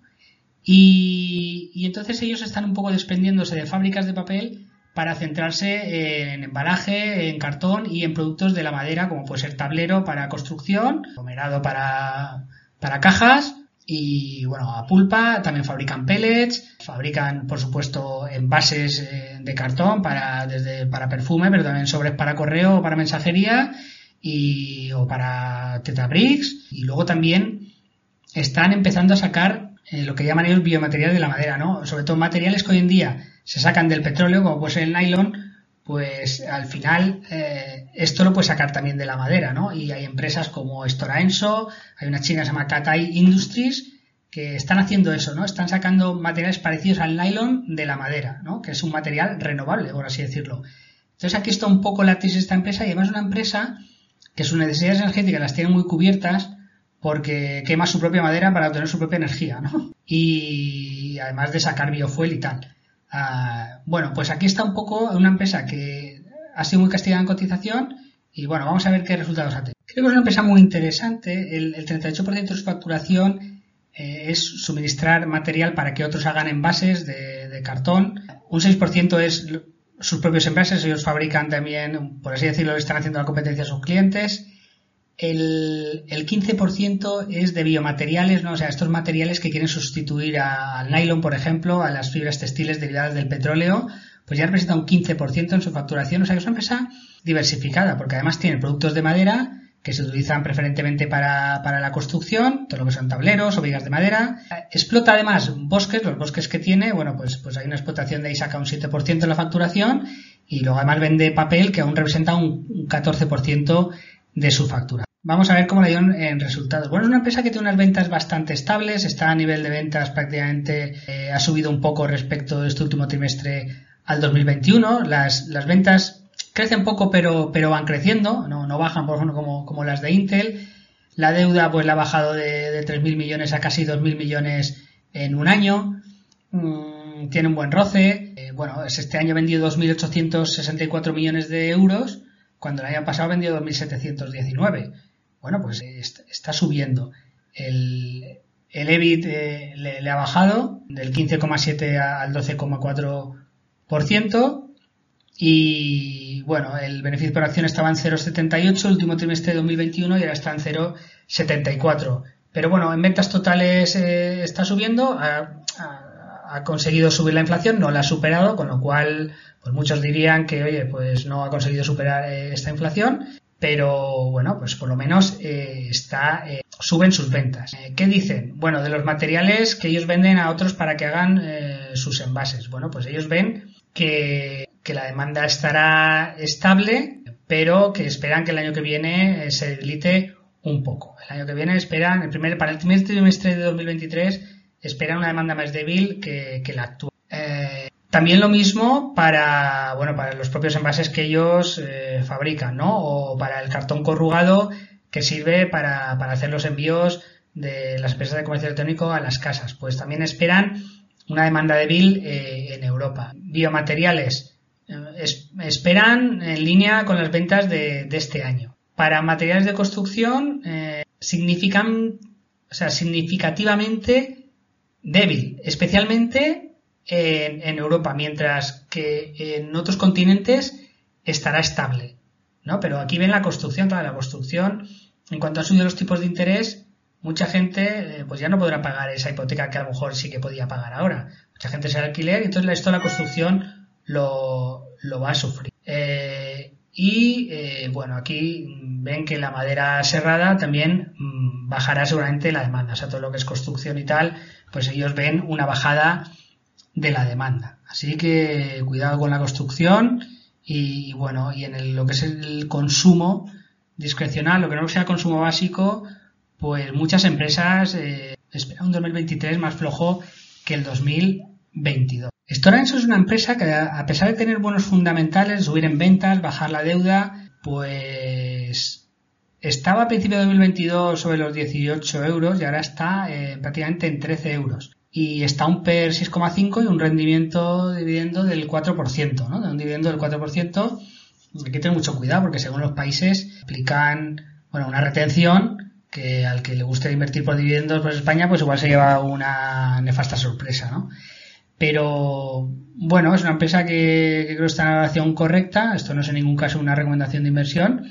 Y, y entonces ellos están un poco desprendiéndose de fábricas de papel para centrarse en embalaje, en cartón y en productos de la madera, como puede ser tablero para construcción, pomerado para, para cajas y bueno, a pulpa, también fabrican pellets, fabrican por supuesto envases eh, de cartón para, desde, para perfume, pero también sobres para correo o para mensajería y, o para tetrabricks y luego también están empezando a sacar eh, lo que llaman ellos biomaterial de la madera, ¿no? Sobre todo materiales que hoy en día se sacan del petróleo, como puede ser el nylon, pues al final eh, esto lo puede sacar también de la madera, ¿no? Y hay empresas como Stora Enso, hay una china que se llama Katai Industries, que están haciendo eso, ¿no? Están sacando materiales parecidos al nylon de la madera, ¿no? Que es un material renovable, por así decirlo. Entonces aquí está un poco la tesis de esta empresa y además una empresa que sus necesidades energéticas las tiene muy cubiertas porque quema su propia madera para obtener su propia energía, ¿no? Y además de sacar biofuel y tal. Ah, bueno, pues aquí está un poco una empresa que ha sido muy castigada en cotización y bueno, vamos a ver qué resultados ha tenido. Creo que es una empresa muy interesante. El, 38% de su facturación eh, es suministrar material para que otros hagan envases de, de cartón. Un 6% es sus propios envases. Ellos fabrican también, por así decirlo, están haciendo la competencia a sus clientes el, 15% es de biomateriales, ¿no? O sea, estos materiales que quieren sustituir al nylon, por ejemplo, a las fibras textiles derivadas del petróleo, pues ya representa un 15% en su facturación. O sea, que es una empresa diversificada, porque además tiene productos de madera que se utilizan preferentemente para, la construcción, todo lo que son tableros o vigas de madera. Explota además bosques, los bosques que tiene, bueno, pues, pues hay una explotación de ahí saca un 7% de la facturación y luego además vende papel que aún representa un 14% de su factura. Vamos a ver cómo le dio en resultados. Bueno, es una empresa que tiene unas ventas bastante estables, está a nivel de ventas prácticamente, eh, ha subido un poco respecto de este último trimestre al 2021. Las, las ventas crecen poco, pero, pero van creciendo, no, no bajan, por ejemplo, como, como las de Intel. La deuda, pues la ha bajado de, de 3.000 millones a casi 2.000 millones en un año. Mm, tiene un buen roce. Eh, bueno, este año ha vendido 2.864 millones de euros, cuando el año pasado ha vendido 2.719 bueno, pues está subiendo. El, el EBIT eh, le, ha bajado del 15,7 al 12,4% y bueno, el beneficio por acción estaba en 0,78 el último trimestre de 2021 y ahora está en 0,74. Pero bueno, en ventas totales eh, está subiendo, ha, conseguido subir la inflación, no la ha superado, con lo cual pues muchos dirían que, oye, pues no ha conseguido superar eh, esta inflación pero bueno, pues por lo menos eh, está, eh, suben sus ventas. Eh, ¿Qué dicen? Bueno, de los materiales que ellos venden a otros para que hagan sus envases. Bueno, pues ellos ven que, la demanda estará estable, pero que esperan que el año que viene se debilite un poco. El año que viene esperan, el primer, para el primer trimestre de 2023, esperan una demanda más débil que, que la actual. También lo mismo para, bueno, para los propios envases que ellos eh, fabrican, ¿no? O para el cartón corrugado que sirve para, hacer los envíos de las empresas de comercio electrónico a las casas. Pues también esperan una demanda débil eh, en Europa. Biomateriales eh, esperan en línea con las ventas de, este año. Para materiales de construcción significan, o sea, significativamente débil, especialmente en, Europa, mientras que en otros continentes estará estable. ¿no? Pero aquí ven la construcción, claro, la construcción, en cuanto han subido los tipos de interés, mucha gente eh, pues ya no podrá pagar esa hipoteca que a lo mejor sí que podía pagar ahora. Mucha gente se alquiler y entonces esto la construcción lo, va a sufrir. Eh, y eh, bueno, aquí ven que la madera cerrada también mm, bajará seguramente la demanda. O sea, todo lo que es construcción y tal, pues ellos ven una bajada de la demanda. Así que cuidado con la construcción y bueno, y en lo que es el consumo discrecional, lo que no sea consumo básico, pues muchas empresas eh, esperan un 2023 más flojo que el 2022. Stora es una empresa que a pesar de tener buenos fundamentales, subir en ventas, bajar la deuda, pues estaba a principio de 2022 sobre los 18 euros y ahora está eh, prácticamente en 13 euros y está un PER 6,5 y un rendimiento de dividendo del 4%, ¿no? De un dividendo del 4%, hay que tener mucho cuidado porque según los países aplican bueno, una retención que al que le guste invertir por dividendos pues España pues igual se lleva una nefasta sorpresa, ¿no? Pero bueno, es una empresa que, creo que está en la relación correcta, esto no es en ningún caso una recomendación de inversión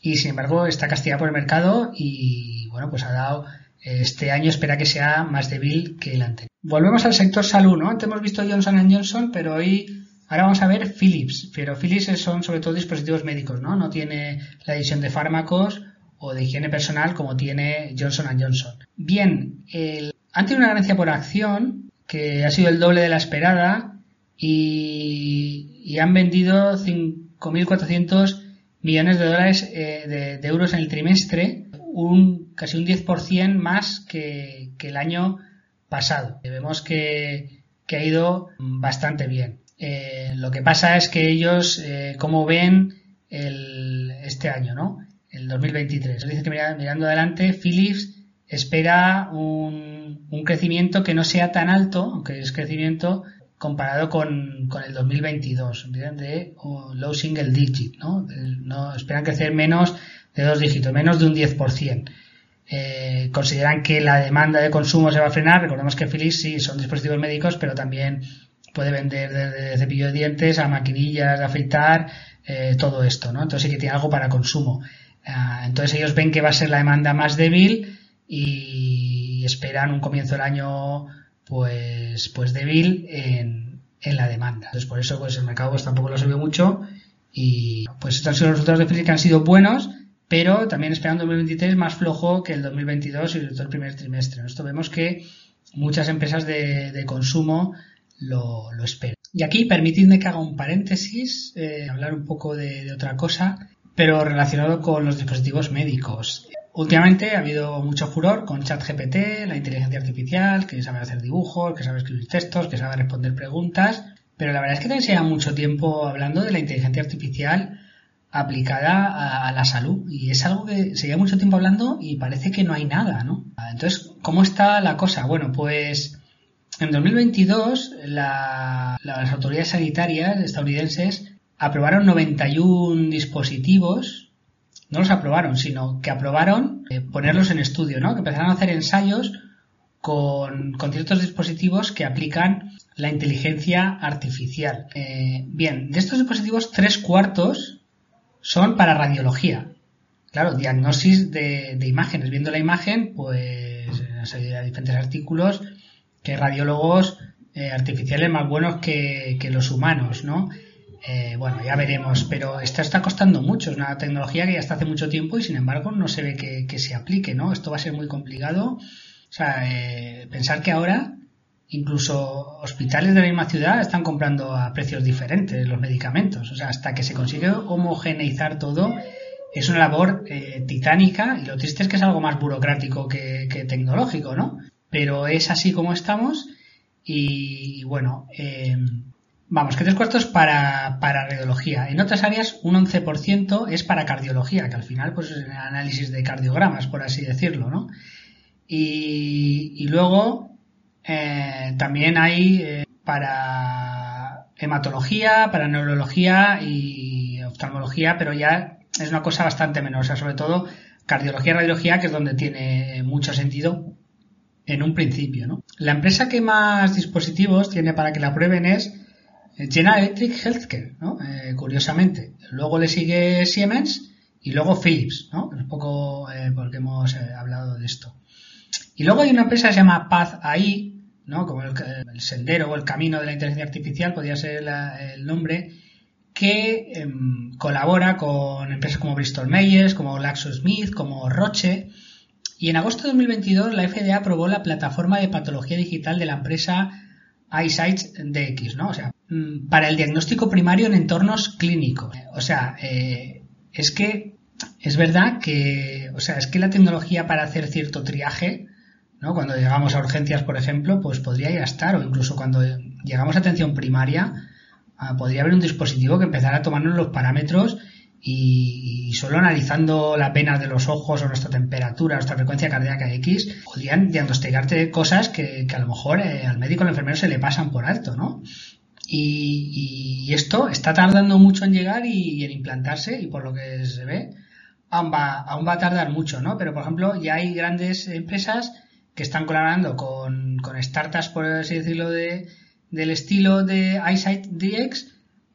y sin embargo está castigada por el mercado y bueno, pues ha dado este año espera que sea más débil que el anterior. Volvemos al sector salud, ¿no? Antes hemos visto Johnson Johnson, pero hoy ahora vamos a ver Philips, pero Philips son sobre todo dispositivos médicos, ¿no? No tiene la división de fármacos o de higiene personal como tiene Johnson Johnson. Bien, el, han tenido una ganancia por acción que ha sido el doble de la esperada y, han vendido 5.400 millones de dólares eh, de, euros en el trimestre, un casi un 10% más que, el año pasado. Vemos que, ha ido bastante bien. Eh, lo que pasa es que ellos, eh, como ven el, este año, ¿no? el 2023. Dice que mirando adelante, Philips espera un, crecimiento que no sea tan alto, aunque es crecimiento comparado con, con el 2022, de low single digit, ¿no? ¿no? Esperan crecer menos de dos dígitos, menos de un 10%. Eh, consideran que la demanda de consumo se va a frenar. Recordemos que Philips sí son dispositivos médicos, pero también puede vender desde cepillo de dientes a maquinillas de afeitar, eh, todo esto, ¿no? Entonces sí que tiene algo para consumo. Ah, entonces ellos ven que va a ser la demanda más débil y esperan un comienzo del año pues, pues débil en, en la demanda. Entonces por eso pues el mercado pues tampoco lo subió mucho y pues estos han sido los resultados de Philips que han sido buenos, pero también esperan un 2023 más flojo que el 2022 y todo el primer trimestre. Esto vemos que muchas empresas de, consumo lo, esperan. Y aquí permitidme que haga un paréntesis, eh, hablar un poco de, de otra cosa pero relacionado con los dispositivos médicos. Últimamente ha habido mucho furor con ChatGPT, la inteligencia artificial, que sabe hacer dibujos, que sabe escribir textos, que sabe responder preguntas, pero la verdad es que también se lleva mucho tiempo hablando de la inteligencia artificial aplicada a, la salud y es algo que se lleva mucho tiempo hablando y parece que no hay nada, ¿no? Entonces, ¿cómo está la cosa? Bueno, pues en 2022 las autoridades sanitarias estadounidenses aprobaron 91 dispositivos, no los aprobaron, sino que aprobaron eh, ponerlos en estudio, ¿no? Que empezaron a hacer ensayos con, ciertos dispositivos que aplican la inteligencia artificial. Eh, bien, de estos dispositivos, tres cuartos son para radiología. Claro, diagnosis de, imágenes. Viendo la imagen, pues hay diferentes artículos que radiólogos eh, artificiales más buenos que, los humanos, ¿no? Eh, bueno, ya veremos, pero esto está costando mucho. Es una tecnología que ya está hace mucho tiempo y sin embargo no se ve que, se aplique, ¿no? Esto va a ser muy complicado. O sea, eh, pensar que ahora incluso hospitales de la misma ciudad están comprando a precios diferentes los medicamentos. O sea, hasta que se consigue homogeneizar todo es una labor eh, titánica y lo triste es que es algo más burocrático que, tecnológico, ¿no? Pero es así como estamos y, bueno, Vamos, que tres cuartos para, para radiología. En otras áreas, un 11% es para cardiología, que al final pues es análisis de cardiogramas, por así decirlo, ¿no? Y, luego eh, también hay eh, para hematología, para neurología y oftalmología, pero ya es una cosa bastante menor. O sea, sobre todo cardiología y radiología, que es donde tiene mucho sentido en un principio. La empresa que más dispositivos tiene para que la prueben es General Electric Healthcare, ¿no? Eh, curiosamente. Luego le sigue Siemens y luego Philips, ¿no? Un poco eh, porque hemos eh, hablado de esto. Y luego hay una empresa que se llama Path AI, ¿no? Como el, sendero o el camino de la inteligencia artificial, podría ser el nombre, que em, colabora con empresas como Bristol Myers, como GlaxoSmith, como Roche. Y en agosto de 2022 la FDA aprobó la plataforma de patología digital de la empresa EyeSight DX, ¿no? O sea, mm, para el diagnóstico primario en entornos clínicos. O sea, eh, es que es verdad que, o sea, es que la tecnología para hacer cierto triaje, ¿no? Cuando llegamos a urgencias, por ejemplo, pues podría ya estar, o incluso cuando llegamos a atención primaria, ah, podría haber un dispositivo que empezara a tomarnos los parámetros y, solo analizando la pena de los ojos o nuestra temperatura, nuestra frecuencia cardíaca X, podrían diagnosticarte cosas que, a lo mejor eh, al médico o al enfermero se le pasan por alto, ¿no? Y, esto está tardando mucho en llegar y, en implantarse y por lo que se ve aún va, aún va a tardar mucho, ¿no? Pero por ejemplo ya hay grandes empresas que están colaborando con, startups, por así decirlo, de, del estilo de Eyesight DX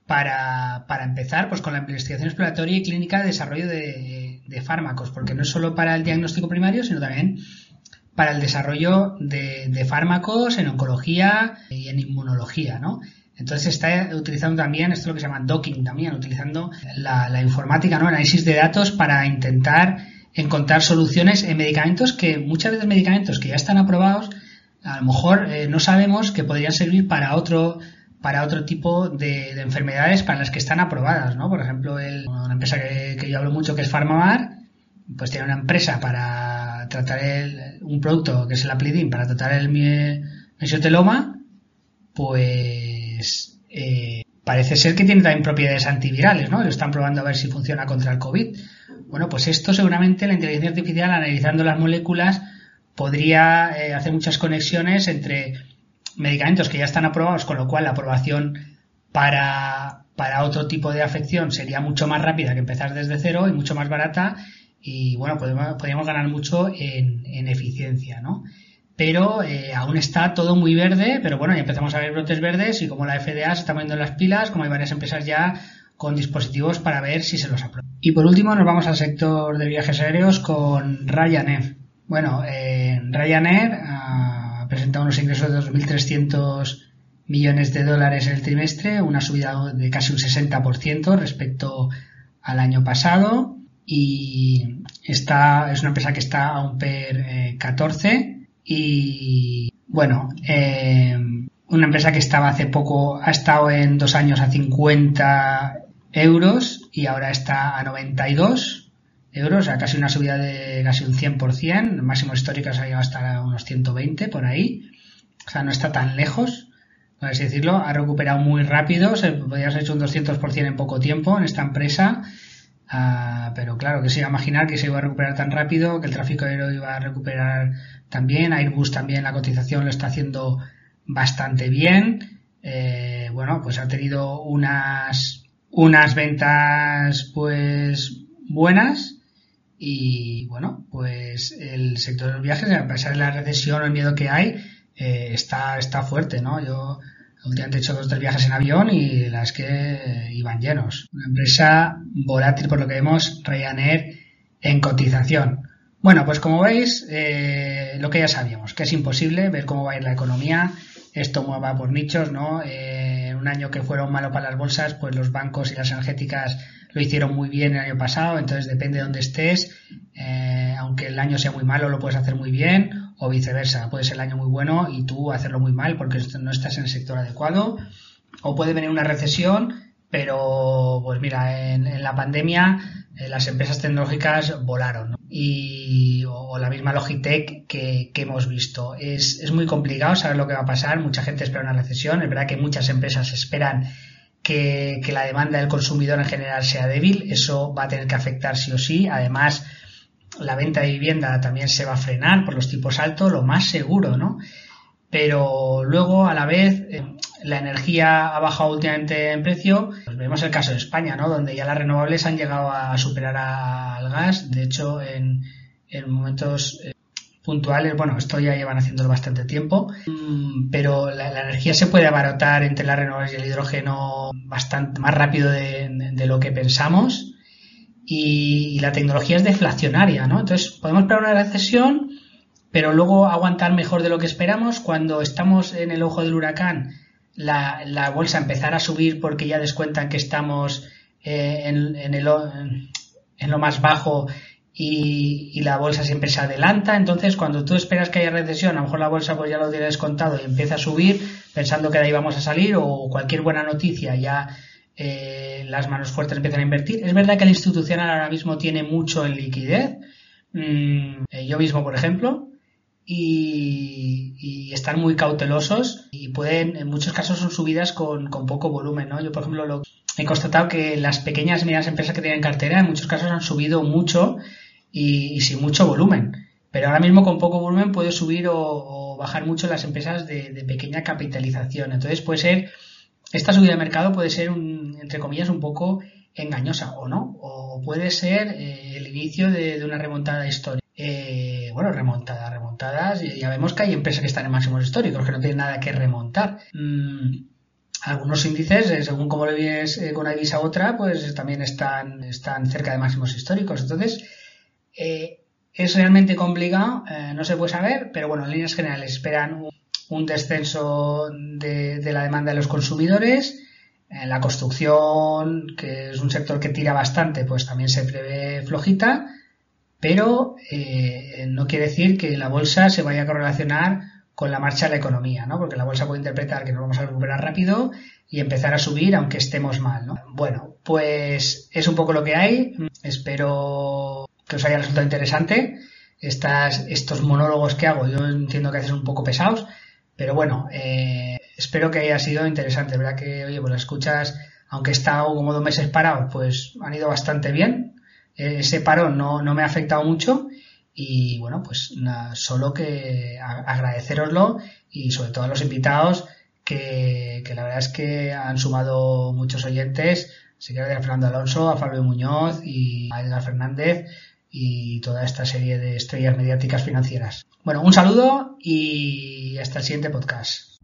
para, para, empezar pues con la investigación exploratoria y clínica de desarrollo de, fármacos, porque no es solo para el diagnóstico primario, sino también para el desarrollo de, fármacos en oncología y en inmunología, ¿no? Entonces está utilizando también, esto es lo que se llama docking también, utilizando la, la informática, ¿no? Análisis de datos para intentar encontrar soluciones en medicamentos que muchas veces medicamentos que ya están aprobados, a lo mejor eh, no sabemos que podrían servir para otro para otro tipo de, enfermedades para las que están aprobadas, ¿no? Por ejemplo, el, una empresa que, que, yo hablo mucho que es Pharmamar, pues tiene una empresa para tratar el, un producto que es el Aplidin para tratar el mesoteloma, pues eh, parece ser que tiene también propiedades antivirales, ¿no? Lo están probando a ver si funciona contra el COVID. Bueno, pues esto seguramente la inteligencia artificial analizando las moléculas podría eh, hacer muchas conexiones entre medicamentos que ya están aprobados, con lo cual la aprobación para, para otro tipo de afección sería mucho más rápida que empezar desde cero y mucho más barata y bueno, podemos, podríamos ganar mucho en, en eficiencia, ¿no? Pero eh, aún está todo muy verde, pero bueno, ya empezamos a ver brotes verdes y como la FDA se está poniendo en las pilas, como hay varias empresas ya con dispositivos para ver si se los aprueba. Y por último nos vamos al sector de viajes aéreos con Ryanair. Bueno, eh, Ryanair ha presentado unos ingresos de 2.300 millones de dólares el trimestre, una subida de casi un 60% respecto al año pasado y está, es una empresa que está a un PER 14 eh, y bueno, eh, una empresa que estaba hace poco, ha estado en dos años a 50 euros y ahora está a 92 euros, sea, casi una subida de casi un 100%, el máximo histórico se ha llegado hasta unos 120 por ahí, o sea, no está tan lejos, por así decirlo, ha recuperado muy rápido, se podría haber hecho un 200% en poco tiempo en esta empresa, uh, pero claro, que se iba a imaginar que se iba a recuperar tan rápido, que el tráfico aéreo iba a recuperar también, Airbus también la cotización lo está haciendo bastante bien, eh, bueno, pues ha tenido unas unas ventas pues buenas y bueno pues el sector de los viajes a pesar de la recesión o el miedo que hay eh, está está fuerte no yo últimamente he hecho dos tres viajes en avión y las que iban llenos. Una empresa volátil por lo que vemos Ryanair en cotización. Bueno pues como veis eh, lo que ya sabíamos que es imposible ver cómo va a ir la economía esto va por nichos, ¿no? Eh, un año que fueron malo para las bolsas, pues los bancos y las energéticas lo hicieron muy bien el año pasado, entonces depende de dónde estés, eh, aunque el año sea muy malo lo puedes hacer muy bien o viceversa, puede ser el año muy bueno y tú hacerlo muy mal porque no estás en el sector adecuado o puede venir una recesión, pero pues mira, en, la pandemia eh, las empresas tecnológicas volaron. Y, o, la misma Logitech que, hemos visto. Es, es, muy complicado saber lo que va a pasar. Mucha gente espera una recesión. Es verdad que muchas empresas esperan que, que la demanda del consumidor en general sea débil. Eso va a tener que afectar sí o sí. Además, la venta de vivienda también se va a frenar por los tipos altos, lo más seguro, ¿no? Pero luego, a la vez, eh, la energía ha bajado últimamente en precio. Pues vemos el caso de España, ¿no? Donde ya las renovables han llegado a superar al gas. De hecho, en, en momentos eh, puntuales, bueno, esto ya llevan haciéndolo bastante tiempo, mm, pero la, energía se puede abaratar entre las renovables y el hidrógeno bastante más rápido de, de lo que pensamos. Y, y, la tecnología es deflacionaria, ¿no? Entonces, podemos esperar una recesión, pero luego aguantar mejor de lo que esperamos. Cuando estamos en el ojo del huracán, la, bolsa empezar a subir porque ya descuentan que estamos eh, en, lo más bajo y, y, la bolsa siempre se adelanta. Entonces, cuando tú esperas que haya recesión, a lo mejor la bolsa pues ya lo tiene descontado y empieza a subir pensando que de ahí vamos a salir o cualquier buena noticia ya eh, las manos fuertes empiezan a invertir. Es verdad que el institucional ahora mismo tiene mucho en liquidez. Mm, eh, yo mismo, por ejemplo, y, estar muy cautelosos y pueden, en muchos casos son subidas con, con poco volumen, ¿no? Yo, por ejemplo, lo, he constatado que las pequeñas y medianas empresas que tienen cartera en muchos casos han subido mucho y, sin mucho volumen. Pero ahora mismo con poco volumen puede subir o, bajar mucho las empresas de, pequeña capitalización. Entonces puede ser esta subida de mercado puede ser, entre comillas, un poco engañosa o no, o puede ser eh, el inicio de, una remontada histórica. Eh, bueno, remontada, remontadas, ya vemos que hay empresas que están en máximos históricos, que no tienen nada que remontar. Mm, algunos índices, eh, según cómo le vienes con una divisa a otra, pues también están, están cerca de máximos históricos. Entonces, es realmente complicado, no se puede saber, pero bueno, en líneas generales esperan un, descenso de, de la demanda de los consumidores, en la construcción, que es un sector que tira bastante, pues también se prevé flojita, pero eh, no quiere decir que la bolsa se vaya a correlacionar con la marcha de la economía, ¿no? Porque la bolsa puede interpretar que nos vamos a recuperar rápido y empezar a subir aunque estemos mal, ¿no? Bueno, pues es un poco lo que hay. Espero que os haya resultado interesante. Estas, estos monólogos que hago, yo entiendo que hacen un poco pesados, pero bueno, eh, espero que haya sido interesante. ¿Verdad que, oye, pues las escuchas, aunque he estado como dos meses parado, pues han ido bastante bien. Eh, ese paro no, no, me ha afectado mucho. Y bueno, pues nada, solo que agradeceroslo y sobre todo a los invitados que, que, la verdad es que han sumado muchos oyentes. Así que a Fernando Alonso, a Fabio Muñoz y a Edgar Fernández y toda esta serie de estrellas mediáticas financieras. Bueno, un saludo y hasta el siguiente podcast.